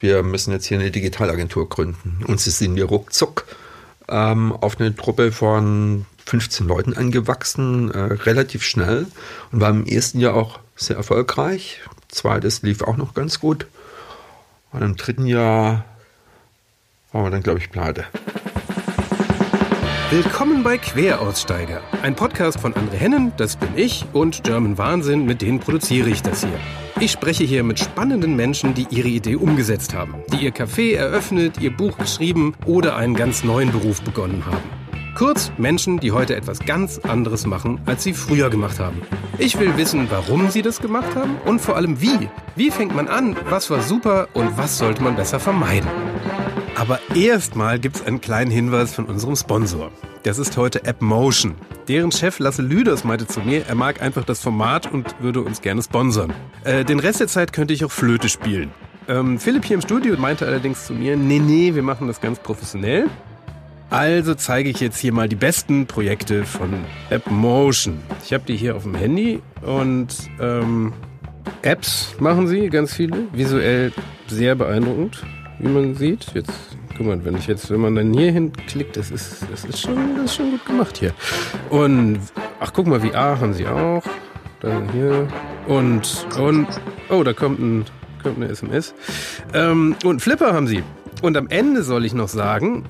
wir müssen jetzt hier eine Digitalagentur gründen. Und sie sind wir ruckzuck ähm, auf eine Truppe von 15 Leuten angewachsen, äh, relativ schnell und war im ersten Jahr auch sehr erfolgreich. Zweites lief auch noch ganz gut. Und im dritten Jahr waren wir dann, glaube ich, pleite. Willkommen bei Queraussteiger, ein Podcast von André Hennen, das bin ich, und German Wahnsinn, mit denen produziere ich das hier. Ich spreche hier mit spannenden Menschen, die ihre Idee umgesetzt haben, die ihr Café eröffnet, ihr Buch geschrieben oder einen ganz neuen Beruf begonnen haben. Kurz Menschen, die heute etwas ganz anderes machen, als sie früher gemacht haben. Ich will wissen, warum sie das gemacht haben und vor allem wie. Wie fängt man an, was war super und was sollte man besser vermeiden. Aber erstmal gibt es einen kleinen Hinweis von unserem Sponsor. Das ist heute AppMotion. Deren Chef Lasse Lüders meinte zu mir, er mag einfach das Format und würde uns gerne sponsern. Äh, den Rest der Zeit könnte ich auch Flöte spielen. Ähm, Philipp hier im Studio meinte allerdings zu mir, nee, nee, wir machen das ganz professionell. Also zeige ich jetzt hier mal die besten Projekte von AppMotion. Ich habe die hier auf dem Handy und ähm, Apps machen sie, ganz viele. Visuell sehr beeindruckend, wie man sieht. Jetzt Guck mal, wenn ich jetzt, wenn man dann hier hinklickt, das ist, das ist schon, das ist schon gut gemacht hier. Und, ach, guck mal, VR haben sie auch. Dann hier. Und, und, oh, da kommt ein, kommt eine SMS. Ähm, und Flipper haben sie. Und am Ende soll ich noch sagen,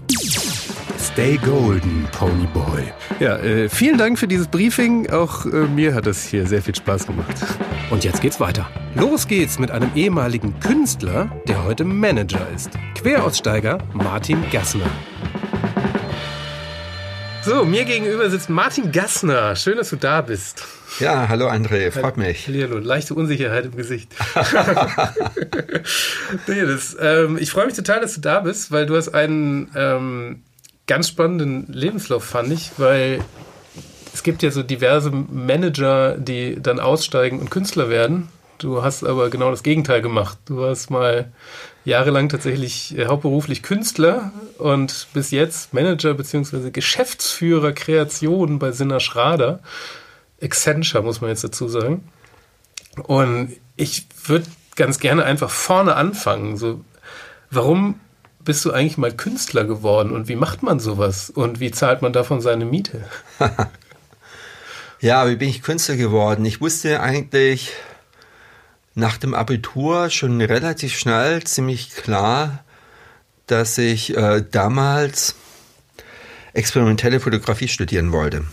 Stay Golden, Ponyboy. Ja, äh, vielen Dank für dieses Briefing. Auch äh, mir hat das hier sehr viel Spaß gemacht. Und jetzt geht's weiter. Los geht's mit einem ehemaligen Künstler, der heute Manager ist. Queraussteiger Martin Gassner. So, mir gegenüber sitzt Martin Gassner. Schön, dass du da bist. Ja, hallo André, freut mich. Hallo, leichte Unsicherheit im Gesicht. nee, das, ähm, ich freue mich total, dass du da bist, weil du hast einen ähm, ganz spannenden Lebenslauf, fand ich, weil es gibt ja so diverse Manager, die dann aussteigen und Künstler werden. Du hast aber genau das Gegenteil gemacht. Du warst mal jahrelang tatsächlich äh, hauptberuflich Künstler und bis jetzt Manager bzw. Geschäftsführer Kreation bei Sinner Schrader. Accenture muss man jetzt dazu sagen. Und ich würde ganz gerne einfach vorne anfangen. So, warum bist du eigentlich mal Künstler geworden und wie macht man sowas und wie zahlt man davon seine Miete? ja, wie bin ich Künstler geworden? Ich wusste eigentlich nach dem Abitur schon relativ schnell, ziemlich klar, dass ich äh, damals experimentelle Fotografie studieren wollte.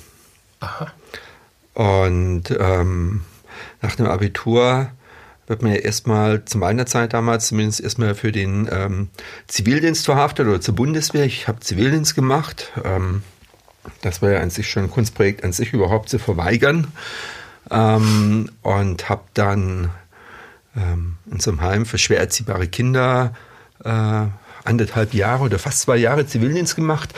Aha. Und ähm, nach dem Abitur wird man ja erstmal zu meiner Zeit damals zumindest erstmal für den ähm, Zivildienst verhaftet oder zur Bundeswehr. Ich habe Zivildienst gemacht. Ähm, das war ja an sich schon ein Kunstprojekt an sich überhaupt zu verweigern. Ähm, und habe dann ähm, in so einem Heim für schwer erziehbare Kinder äh, anderthalb Jahre oder fast zwei Jahre Zivildienst gemacht.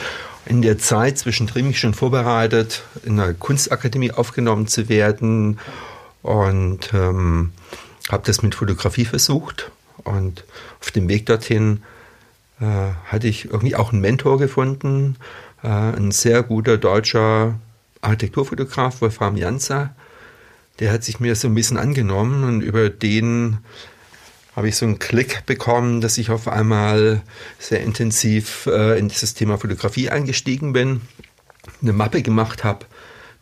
In der Zeit zwischendrin mich schon vorbereitet, in einer Kunstakademie aufgenommen zu werden und ähm, habe das mit Fotografie versucht. Und auf dem Weg dorthin äh, hatte ich irgendwie auch einen Mentor gefunden, äh, ein sehr guter deutscher Architekturfotograf, Wolfram Janzer, der hat sich mir so ein bisschen angenommen und über den habe ich so einen Klick bekommen, dass ich auf einmal sehr intensiv äh, in dieses Thema Fotografie eingestiegen bin, eine Mappe gemacht habe,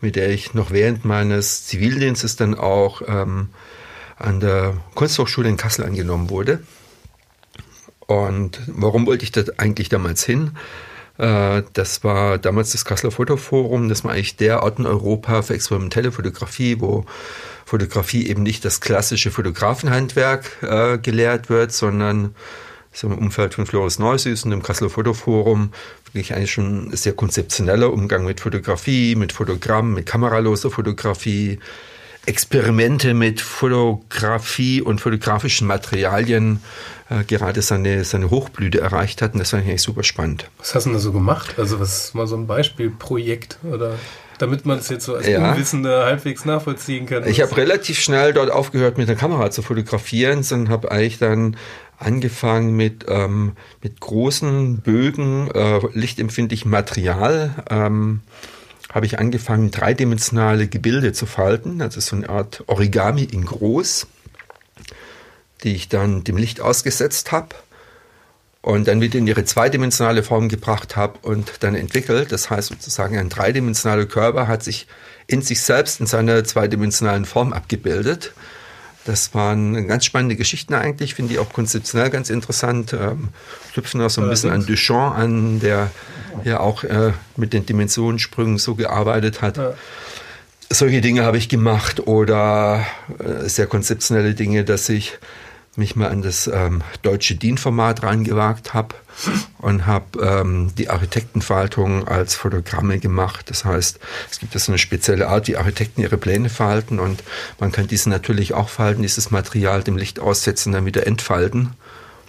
mit der ich noch während meines Zivildienstes dann auch ähm, an der Kunsthochschule in Kassel angenommen wurde. Und warum wollte ich da eigentlich damals hin? Äh, das war damals das Kasseler Fotoforum. Das war eigentlich der Ort in Europa für experimentelle Fotografie, wo Fotografie eben nicht das klassische Fotografenhandwerk äh, gelehrt wird, sondern so im Umfeld von Floris Neusüß und dem Kasseler Fotoforum wirklich eigentlich schon ein sehr konzeptioneller Umgang mit Fotografie, mit Fotogramm, mit kameraloser Fotografie, Experimente mit Fotografie und fotografischen Materialien äh, gerade seine, seine Hochblüte erreicht hat. Und das fand ich eigentlich super spannend. Was hast du denn da so gemacht? Also was ist mal so ein Beispielprojekt oder damit man es jetzt so als ja. Unwissender halbwegs nachvollziehen kann. Ich habe relativ schnell dort aufgehört, mit der Kamera zu fotografieren, sondern habe eigentlich dann angefangen mit, ähm, mit großen Bögen, äh, lichtempfindlichem Material. Ähm, habe ich angefangen, dreidimensionale Gebilde zu falten, also so eine Art Origami in groß, die ich dann dem Licht ausgesetzt habe. und dann wieder in ihre zweidimensionale Form gebracht habe und dann entwickelt. Das heißt sozusagen ein dreidimensionaler Körper hat sich in sich selbst in seiner zweidimensionalen Form abgebildet. Das waren ganz spannende Geschichten eigentlich, finde ich auch konzeptionell ganz interessant. Ähm, knüpfen auch so ein bisschen an Duchamp an, der ja auch äh, mit den Dimensionssprüngen so gearbeitet hat. Ja. Solche Dinge habe ich gemacht oder äh, sehr konzeptionelle Dinge, dass ich mich mal an das ähm, deutsche DIN-Format reingewagt habe und habe ähm, die Architektenfaltung als Fotogramme gemacht. Das heißt, es gibt so eine spezielle Art, wie Architekten ihre Pläne falten und man kann diese natürlich auch falten, dieses Material dem Licht aussetzen, dann wieder entfalten.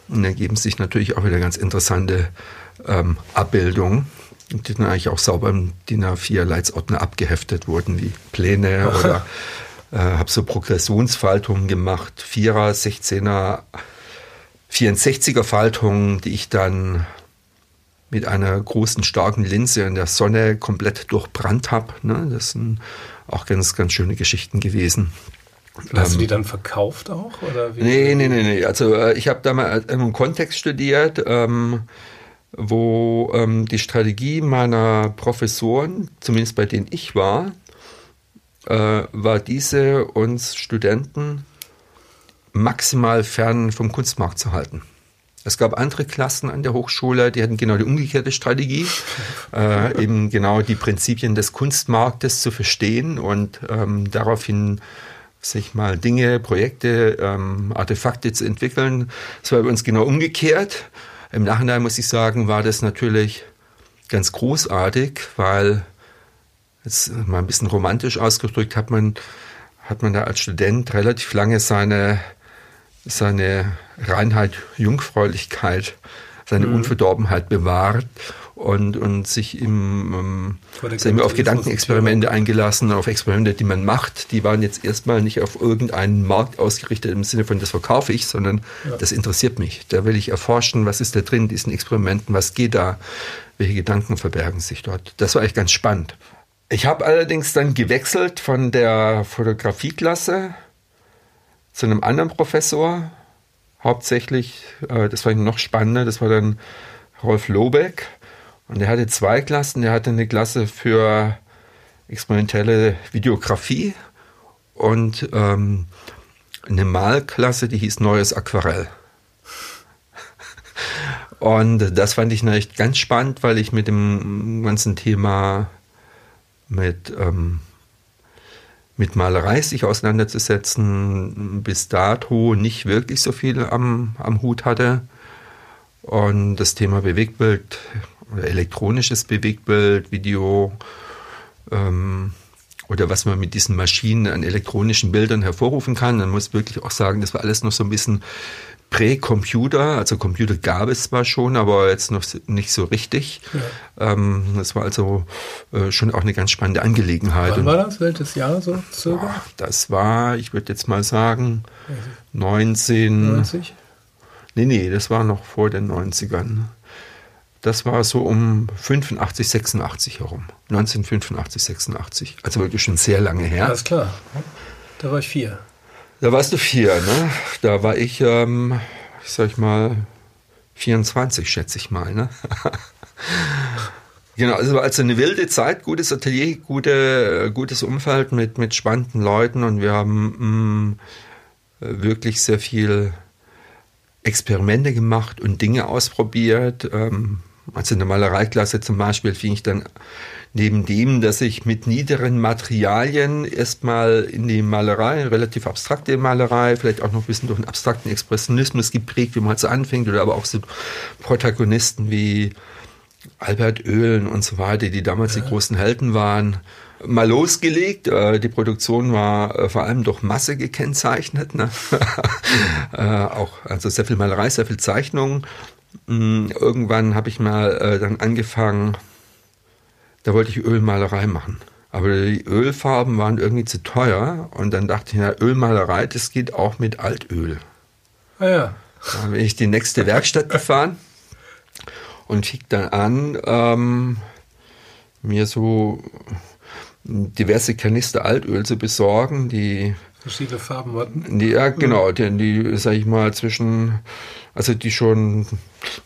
Und dann ergeben sich natürlich auch wieder ganz interessante ähm, Abbildungen, die dann eigentlich auch sauber im DIN A4 Leitsordner abgeheftet wurden, wie Pläne oder äh, habe so Progressionsfaltungen gemacht, Vierer, 16er, 64er Faltungen, die ich dann mit einer großen, starken Linse in der Sonne komplett durchbrannt habe. Ne? Das sind auch ganz, ganz schöne Geschichten gewesen. Hast ähm, du die dann verkauft auch? Oder wie? Nee, nee, nee, nee. Also äh, ich habe da mal einen Kontext studiert, ähm, wo ähm, die Strategie meiner Professoren, zumindest bei denen ich war, äh, war diese, uns Studenten maximal fern vom Kunstmarkt zu halten. Es gab andere Klassen an der Hochschule, die hatten genau die umgekehrte Strategie, äh, eben genau die Prinzipien des Kunstmarktes zu verstehen und ähm, daraufhin sich mal Dinge, Projekte, ähm, Artefakte zu entwickeln. Das war bei uns genau umgekehrt. Im Nachhinein muss ich sagen, war das natürlich ganz großartig, weil jetzt mal ein bisschen romantisch ausgedrückt, hat man, hat man da als Student relativ lange seine, seine Reinheit, Jungfräulichkeit, seine mhm. Unverdorbenheit bewahrt und, und sich im, ähm, auf Gedankenexperimente eingelassen, auf Experimente, die man macht. Die waren jetzt erstmal nicht auf irgendeinen Markt ausgerichtet im Sinne von, das verkaufe ich, sondern ja. das interessiert mich. Da will ich erforschen, was ist da drin, diesen Experimenten, was geht da, welche Gedanken verbergen sich dort. Das war echt ganz spannend. Ich habe allerdings dann gewechselt von der Fotografieklasse zu einem anderen Professor. Hauptsächlich, äh, das war noch spannender, das war dann Rolf Lobeck. Und er hatte zwei Klassen. Er hatte eine Klasse für experimentelle Videografie und ähm, eine Malklasse, die hieß Neues Aquarell. Und das fand ich echt ganz spannend, weil ich mit dem ganzen Thema mit, ähm, mit Malerei sich auseinanderzusetzen, bis dato nicht wirklich so viel am, am Hut hatte. Und das Thema Bewegtbild, elektronisches Bewegtbild, Video ähm, oder was man mit diesen Maschinen an elektronischen Bildern hervorrufen kann, dann muss ich wirklich auch sagen, das war alles noch so ein bisschen Prä-Computer, also Computer gab es zwar schon, aber jetzt noch nicht so richtig. Ja. Ähm, das war also äh, schon auch eine ganz spannende Angelegenheit. Wann war das? Welches Jahr so circa? Boah, das war, ich würde jetzt mal sagen, 1990. Nee, nee, das war noch vor den 90ern. Das war so um 85, 86 herum. 1985, 86. Also wirklich schon sehr lange her. Alles klar. Da war ich vier. Da warst du vier, ne? Da war ich, ähm, ich sag mal, 24, schätze ich mal, ne? genau, also war also eine wilde Zeit, gutes Atelier, gute, gutes Umfeld mit, mit spannenden Leuten und wir haben mh, mm, wirklich sehr viel Experimente gemacht und Dinge ausprobiert. Ähm, also in der Malereiklasse zum Beispiel fing ich dann neben dem, dass ich mit niederen Materialien erstmal in die Malerei, relativ abstrakte Malerei, vielleicht auch noch ein bisschen durch einen abstrakten Expressionismus geprägt, wie man halt so anfängt, oder aber auch so Protagonisten wie Albert Oehlen und so weiter, die damals ja. die großen Helden waren, mal losgelegt. Äh, die Produktion war äh, vor allem durch Masse gekennzeichnet. Ne? Äh, auch also sehr viel Malerei, sehr viel Zeichnung. Mm, irgendwann habe ich mal dann angefangen, da wollte ich Ölmalerei machen. Aber die Ölfarben waren irgendwie zu teuer und dann dachte ich, na, Ölmalerei, das geht auch mit Altöl. Ah ja. Dann bin ich die nächste Werkstatt gefahren und fing dann an, ähm, mir so diverse Kanister Altöl zu besorgen, die verschiedene Farben hatten. Die, ja, genau, die, die, sag ich mal, zwischen, also die schon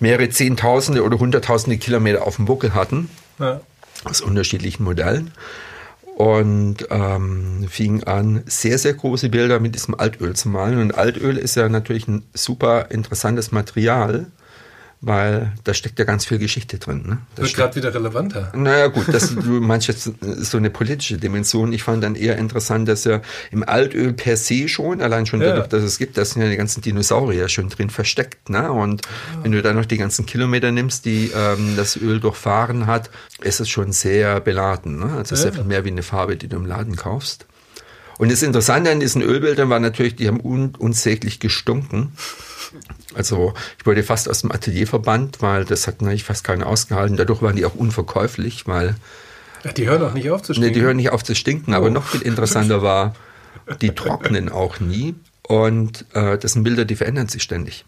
mehrere Zehntausende oder Hunderttausende Kilometer auf dem Buckel hatten. Ja. Aus unterschiedlichen Modellen. Und ähm, fing an, sehr, sehr große Bilder mit diesem Altöl zu malen. Und Altöl ist ja natürlich ein super interessantes Material weil da steckt ja ganz viel Geschichte drin. Ne? Das wird gerade wieder relevanter. Naja gut, das, du meinst jetzt so eine politische Dimension. Ich fand dann eher interessant, dass ja im Altöl per se schon, allein schon ja. dadurch, dass es gibt, da sind ja die ganzen Dinosaurier schon drin versteckt. Ne? Und ja. wenn du dann noch die ganzen Kilometer nimmst, die ähm, das Öl durchfahren hat, ist es schon sehr beladen. Ne? Also ja. sehr viel mehr wie eine Farbe, die du im Laden kaufst. Und das Interessante an diesen Ölbildern war natürlich, die haben un unsäglich gestunken. Also ich wurde fast aus dem Atelier verbannt, weil das hat eigentlich fast keiner ausgehalten. Dadurch waren die auch unverkäuflich, weil... Ja, die hören auch nicht auf zu stinken. Nee, die hören nicht auf zu stinken, oh. aber noch viel interessanter war, die trocknen auch nie. Und äh, das sind Bilder, die verändern sich ständig.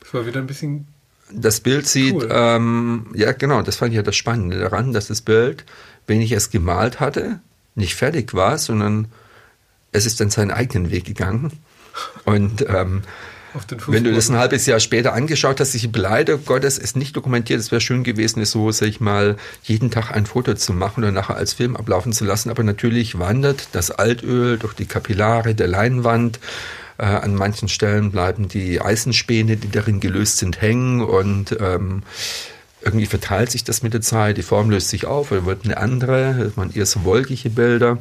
Das war wieder ein bisschen das Bild sieht, cool. ähm, ja genau, das fand ich ja das Spannende daran, dass das Bild, wenn ich es gemalt hatte, nicht fertig war, sondern es ist dann seinen eigenen Weg gegangen. Und ähm, wenn du das ein halbes Jahr später angeschaut hast, ich beleide Gottes, ist nicht dokumentiert. Es wäre schön gewesen, es so, sag ich mal, jeden Tag ein Foto zu machen oder nachher als Film ablaufen zu lassen. Aber natürlich wandert das Altöl durch die Kapillare der Leinwand. Äh, an manchen Stellen bleiben die Eisenspäne, die darin gelöst sind, hängen und ähm, irgendwie verteilt sich das mit der Zeit. Die Form löst sich auf oder wird eine andere. Waren eher so wolkige Bilder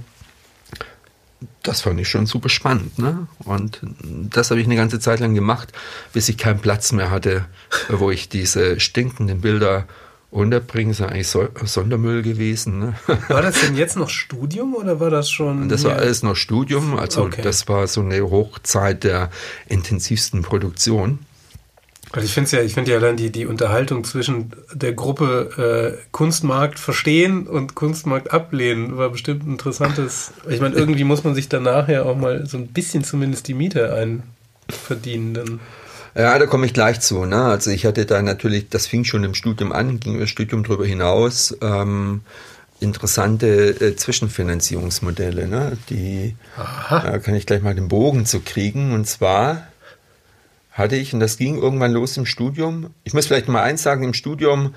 das fand ich schon super spannend. Ne? Und das habe ich eine ganze Zeit lang gemacht, bis ich keinen Platz mehr hatte, wo ich diese stinkenden Bilder unterbringen. Das ist eigentlich so Sondermüll gewesen. Ne? War das denn jetzt noch Studium oder war das schon? Das war alles noch Studium. Also okay. das war so eine Hochzeit der intensivsten Produktion. Also ich finde ja, ich finde ja dann die, die Unterhaltung zwischen der Gruppe äh, Kunstmarkt verstehen und Kunstmarkt ablehnen war bestimmt ein interessantes. Ich meine, irgendwie muss man sich danach ja auch mal so ein bisschen zumindest die Miete einverdienen. Dann. Ja, da komme ich gleich zu. Ne? Also ich hatte da natürlich, das fing schon im Studium an, ging das Studium darüber hinaus. Ähm, interessante äh, Zwischenfinanzierungsmodelle, ne? die äh, kann ich gleich mal den Bogen zu kriegen. Und zwar hatte ich, und das ging irgendwann los im Studium. Ich muss vielleicht mal eins sagen, im Studium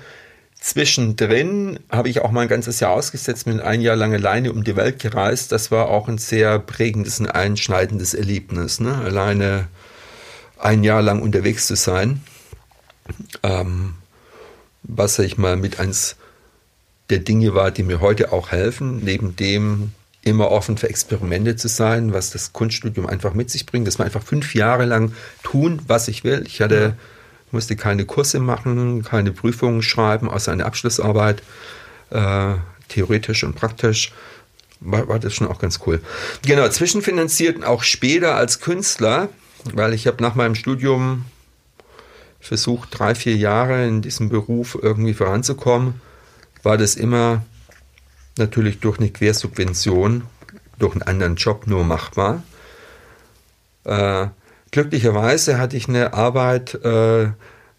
zwischendrin habe ich auch mal ein ganzes Jahr ausgesetzt, bin ein Jahr lang alleine um die Welt gereist. Das war auch ein sehr prägendes und einschneidendes Erlebnis, ne? alleine ein Jahr lang unterwegs zu sein. Ähm, was ich mal mit eins der Dinge war, die mir heute auch helfen, neben dem immer offen für Experimente zu sein, was das Kunststudium einfach mit sich bringt, dass man einfach fünf Jahre lang tun, was ich will. Ich hatte, musste keine Kurse machen, keine Prüfungen schreiben, außer eine Abschlussarbeit, äh, theoretisch und praktisch. War, war das schon auch ganz cool. Genau, zwischenfinanziert auch später als Künstler, weil ich habe nach meinem Studium versucht, drei, vier Jahre in diesem Beruf irgendwie voranzukommen, war das immer natürlich durch eine Quersubvention, durch einen anderen Job nur machbar. Äh, glücklicherweise hatte ich eine Arbeit, äh,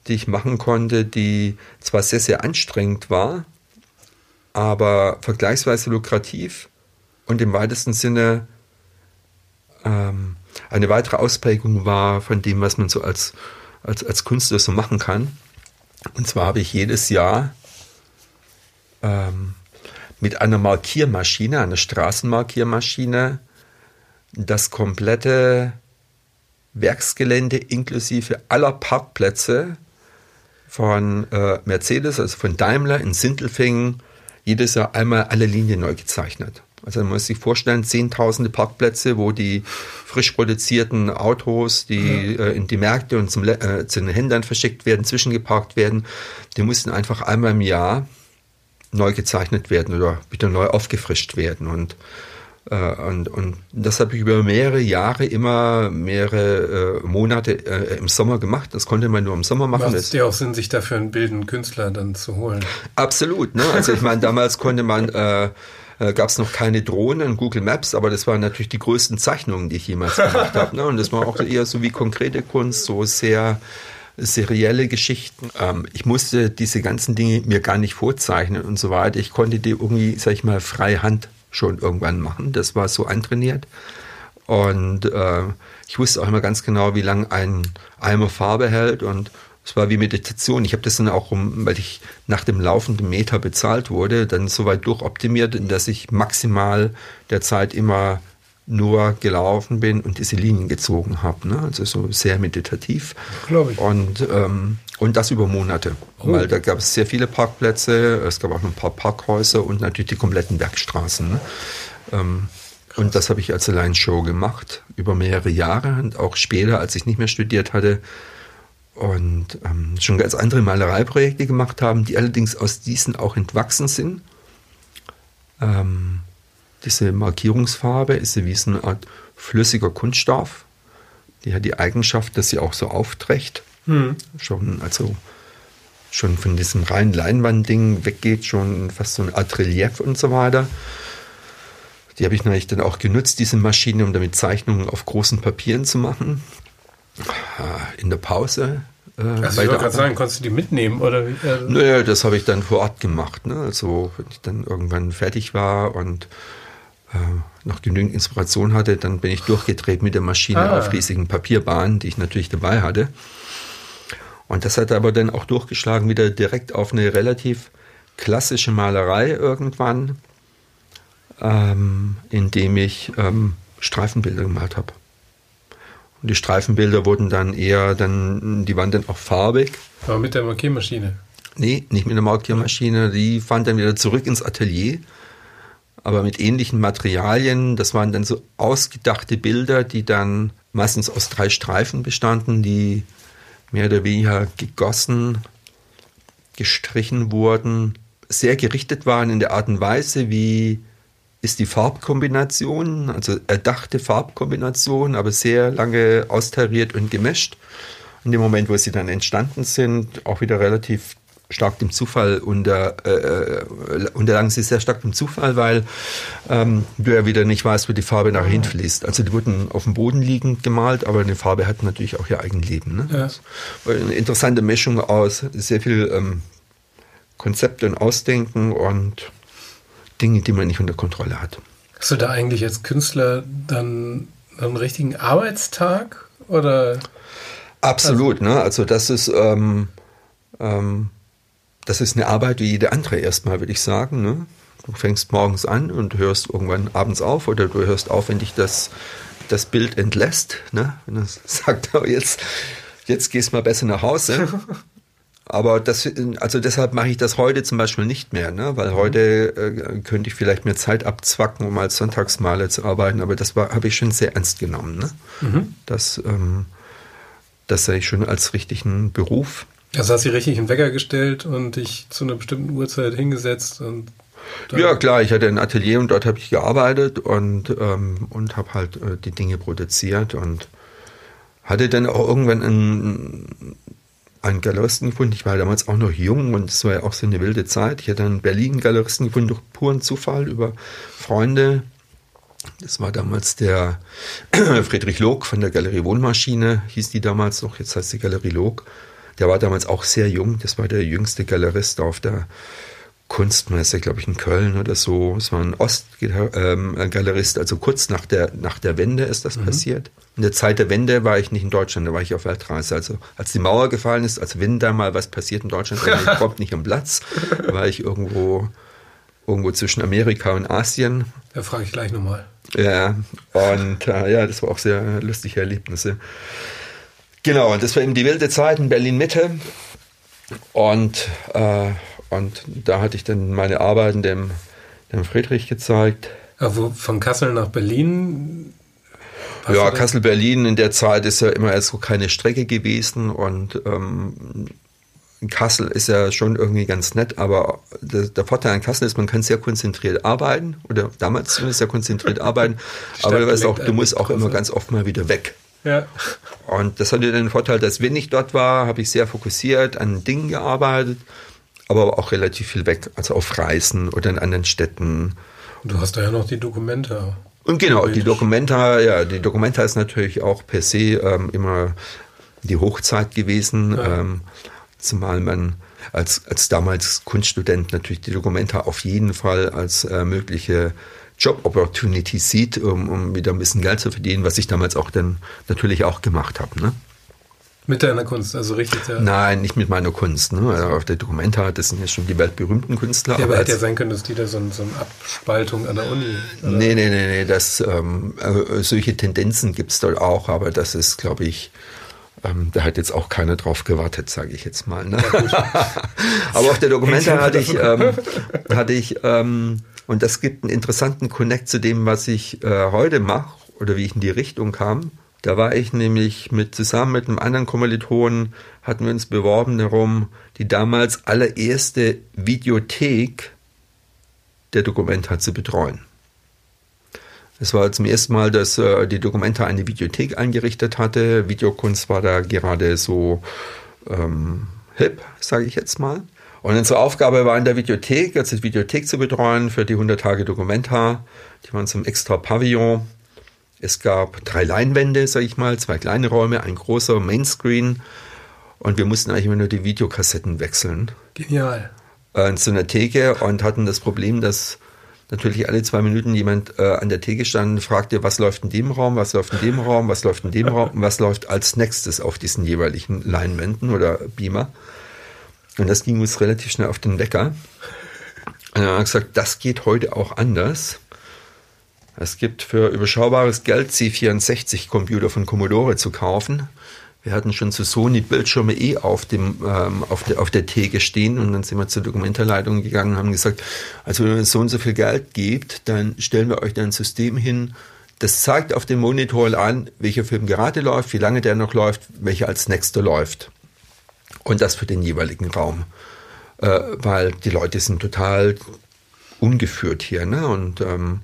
die ich machen konnte, die zwar sehr, sehr anstrengend war, aber vergleichsweise lukrativ und im weitesten Sinne ähm, eine weitere Ausprägung war von dem, was man so als, als, als Künstler so machen kann. Und zwar habe ich jedes Jahr ähm, mit einer Markiermaschine, einer Straßenmarkiermaschine, das komplette Werksgelände inklusive aller Parkplätze von äh, Mercedes, also von Daimler in Sintelfingen, jedes Jahr einmal alle Linien neu gezeichnet. Also man muss sich vorstellen, zehntausende Parkplätze, wo die frisch produzierten Autos, die ja. äh, in die Märkte und zum, äh, zu den Händlern verschickt werden, zwischengeparkt werden, die mussten einfach einmal im Jahr neu gezeichnet werden oder wieder neu aufgefrischt werden. Und, äh, und, und das habe ich über mehrere Jahre, immer mehrere äh, Monate äh, im Sommer gemacht. Das konnte man nur im Sommer machen. Macht es dir auch Sinn, sich dafür einen bildenden Künstler dann zu holen? Absolut. Ne? Also ich meine, damals konnte man... Äh, äh, gab es noch keine Drohnen, Google Maps, aber das waren natürlich die größten Zeichnungen, die ich jemals gemacht habe. Ne? Und das war auch eher so wie konkrete Kunst, so sehr serielle Geschichten. Ähm, ich musste diese ganzen Dinge mir gar nicht vorzeichnen und so weiter. Ich konnte die irgendwie, sag ich mal, freie Hand schon irgendwann machen. Das war so antrainiert. Und äh, ich wusste auch immer ganz genau, wie lange ein Eimer Farbe hält und es war wie Meditation. Ich habe das dann auch, weil ich nach dem laufenden Meter bezahlt wurde, dann so weit durchoptimiert, dass ich maximal der Zeit immer nur gelaufen bin und diese Linien gezogen habe. Ne? Also so sehr meditativ. Glaube ich. Und, ähm, und das über Monate. Oh. Weil da gab es sehr viele Parkplätze, es gab auch noch ein paar Parkhäuser und natürlich die kompletten Bergstraßen. Ne? Ähm, und das habe ich als Allein-Show gemacht, über mehrere Jahre und auch später, als ich nicht mehr studiert hatte, und ähm, schon ganz andere Malereiprojekte gemacht haben, die allerdings aus diesen auch entwachsen sind. Ähm, diese Markierungsfarbe ist wie so eine Art flüssiger Kunststoff. Die hat die Eigenschaft, dass sie auch so aufträgt. Mhm. Schon, also schon von diesem reinen Leinwandding weggeht, schon fast so eine Art Relief und so weiter. Die habe ich natürlich dann auch genutzt, diese Maschine, um damit Zeichnungen auf großen Papieren zu machen. Äh, in der Pause. Äh, also ich wollte gerade sagen, konntest du die mitnehmen? Oder? Äh, naja, das habe ich dann vor Ort gemacht. Ne? Also wenn ich dann irgendwann fertig war und äh, noch genügend Inspiration hatte, dann bin ich durchgedreht mit der Maschine ah. auf riesigen Papierbahnen, die ich natürlich dabei hatte. Und das hat aber dann auch durchgeschlagen wieder direkt auf eine relativ klassische Malerei irgendwann, ähm, indem ich ähm, Streifenbilder gemalt habe. Und die Streifenbilder wurden dann eher, dann, die waren dann auch farbig. Aber mit der Markiermaschine? Nee, nicht mit der Markiermaschine. Die fahren dann wieder zurück ins Atelier. Aber mit ähnlichen Materialien. Das waren dann so ausgedachte Bilder, die dann meistens aus drei Streifen bestanden, die mehr oder weniger gegossen, gestrichen wurden, sehr gerichtet waren in der Art und Weise, wie ist die Farbkombination, also erdachte Farbkombination, aber sehr lange austariert und gemischt. In dem Moment, wo sie dann entstanden sind, auch wieder relativ stark dem Zufall unter, äh, äh, unterlagen sie sehr stark dem Zufall, weil ähm, du ja wieder nicht weißt, wo die Farbe nachher hinfließt. Also die wurden auf dem Boden liegend gemalt, aber eine Farbe hat natürlich auch ihr Eigenleben. Ne? Ja. Eine interessante Mischung aus sehr viel ähm, Konzepte und Ausdenken und Dinge, die man nicht unter Kontrolle hat. Hast du da eigentlich als Künstler dann einen richtigen Arbeitstag oder? Absolut, also, ne? Also das ist ähm, ähm, das ist eine Arbeit wie jede andere erstmal, würde ich sagen. Ne? Du fängst morgens an und hörst irgendwann abends auf oder du hörst auf, wenn dich das, das Bild entlässt. Ne? Wenn du sagst, oh, jetzt, jetzt gehst du mal besser nach Hause. Aber das, also deshalb mache ich das heute zum Beispiel nicht mehr, ne? weil mhm. heute äh, könnte ich vielleicht mehr Zeit abzwacken, um als Sonntagsmaler zu arbeiten, aber das habe ich schon sehr ernst genommen. Ne? Mhm. Das, ähm, das sehe ich schon als richtigen Beruf. Also hast du richtig einen Wecker gestellt und dich zu einer bestimmten Uhrzeit hingesetzt und ja, klar, ich hatte ein Atelier und dort habe ich gearbeitet und, ähm, und habe halt äh, die Dinge produziert und hatte dann auch irgendwann einen, einen Galeristen gefunden. Ich war damals auch noch jung und es war ja auch so eine wilde Zeit. Ich hatte einen Berlin-Galeristen gefunden durch puren Zufall über Freunde. Das war damals der Friedrich Log von der Galerie Wohnmaschine, hieß die damals noch, jetzt heißt sie Galerie Log. Der war damals auch sehr jung, das war der jüngste Galerist auf der Kunstmesse, glaube ich, in Köln oder so. Es war ein Ostgalerist, also kurz nach der, nach der Wende ist das mhm. passiert. In der Zeit der Wende war ich nicht in Deutschland, da war ich auf Weltreise. Also als die Mauer gefallen ist, als wenn da mal was passiert in Deutschland, dann ich kommt nicht am Platz, war ich irgendwo, irgendwo zwischen Amerika und Asien. Da frage ich gleich nochmal. Ja, und äh, ja, das war auch sehr lustige Erlebnisse. Genau, und das war eben die wilde Zeit in Berlin-Mitte. Und, äh, und da hatte ich dann meine Arbeiten dem, dem Friedrich gezeigt. Aber von Kassel nach Berlin? Ja, Kassel-Berlin in der Zeit ist ja immer so keine Strecke gewesen und ähm, Kassel ist ja schon irgendwie ganz nett, aber der, der, Vorteil an Kassel ist, man kann sehr konzentriert arbeiten oder damals zumindest sehr konzentriert arbeiten, aber du, weißt auch, du musst auch immer ganz oft mal wieder weg. Ja. Und das hatte den Vorteil, dass wenn ich dort war, habe ich sehr fokussiert an Dingen gearbeitet, aber auch relativ viel weg, also auf Reisen oder in anderen Städten. Und du hast da ja noch die Dokumente. Und genau, die Dokumenta, ja, die Dokumenta ist natürlich auch per se ähm, immer die Hochzeit gewesen, ja. ähm, zumal man als, als damals Kunststudent natürlich die Dokumenta auf jeden Fall als äh, mögliche Job Opportunity sieht, um, um wieder ein bisschen Geld zu verdienen, was ich damals auch dann natürlich auch gemacht habe. Ne? Mit deiner Kunst, also richtig. Ja. Nein, nicht mit meiner Kunst. Ne? Also auf der Documenta, das sind ja schon die weltberühmten Künstler. Ja, aber, aber hätte ja sein können, dass die da so, so eine Abspaltung an der Uni. Oder? Nee, nee, nee, nee. Das, ähm, äh, solche Tendenzen gibt es dort auch, aber das ist, glaube ich, ähm, da hat jetzt auch keiner drauf gewartet, sage ich jetzt mal. Ne? Ja, aber auf der Documenta hatte ich, ähm, hatte ich ähm, und das gibt einen interessanten Connect zu dem, was ich äh, heute mache oder wie ich in die Richtung kam. Da war ich nämlich mit zusammen mit einem anderen Kommilitonen, hatten wir uns beworben darum, die damals allererste Videothek der Dokumenta zu betreuen. Es war zum ersten Mal, dass äh, die Dokumenta eine Videothek eingerichtet hatte. Videokunst war da gerade so ähm, hip, sage ich jetzt mal. Und unsere Aufgabe war in der Videothek, jetzt die Videothek zu betreuen für die 100 Tage Dokumenta. Die waren zum extra Pavillon. Es gab drei Leinwände, sag ich mal, zwei kleine Räume, ein großer Mainscreen und wir mussten eigentlich immer nur die Videokassetten wechseln. Genial. Äh, zu einer Theke und hatten das Problem, dass natürlich alle zwei Minuten jemand äh, an der Theke stand und fragte, was läuft in dem Raum, was läuft in dem Raum, was läuft in dem Raum und was läuft als nächstes auf diesen jeweiligen Leinwänden oder Beamer. Und das ging uns relativ schnell auf den Wecker. Und er hat gesagt, das geht heute auch anders. Es gibt für überschaubares Geld C64-Computer von Commodore zu kaufen. Wir hatten schon zu Sony Bildschirme eh auf, dem, ähm, auf, der, auf der Theke stehen und dann sind wir zur Dokumentarleitung gegangen und haben gesagt, also wenn es so und so viel Geld gibt, dann stellen wir euch ein System hin, das zeigt auf dem Monitor an, welcher Film gerade läuft, wie lange der noch läuft, welcher als nächster läuft. Und das für den jeweiligen Raum. Äh, weil die Leute sind total ungeführt hier. Ne? Und ähm,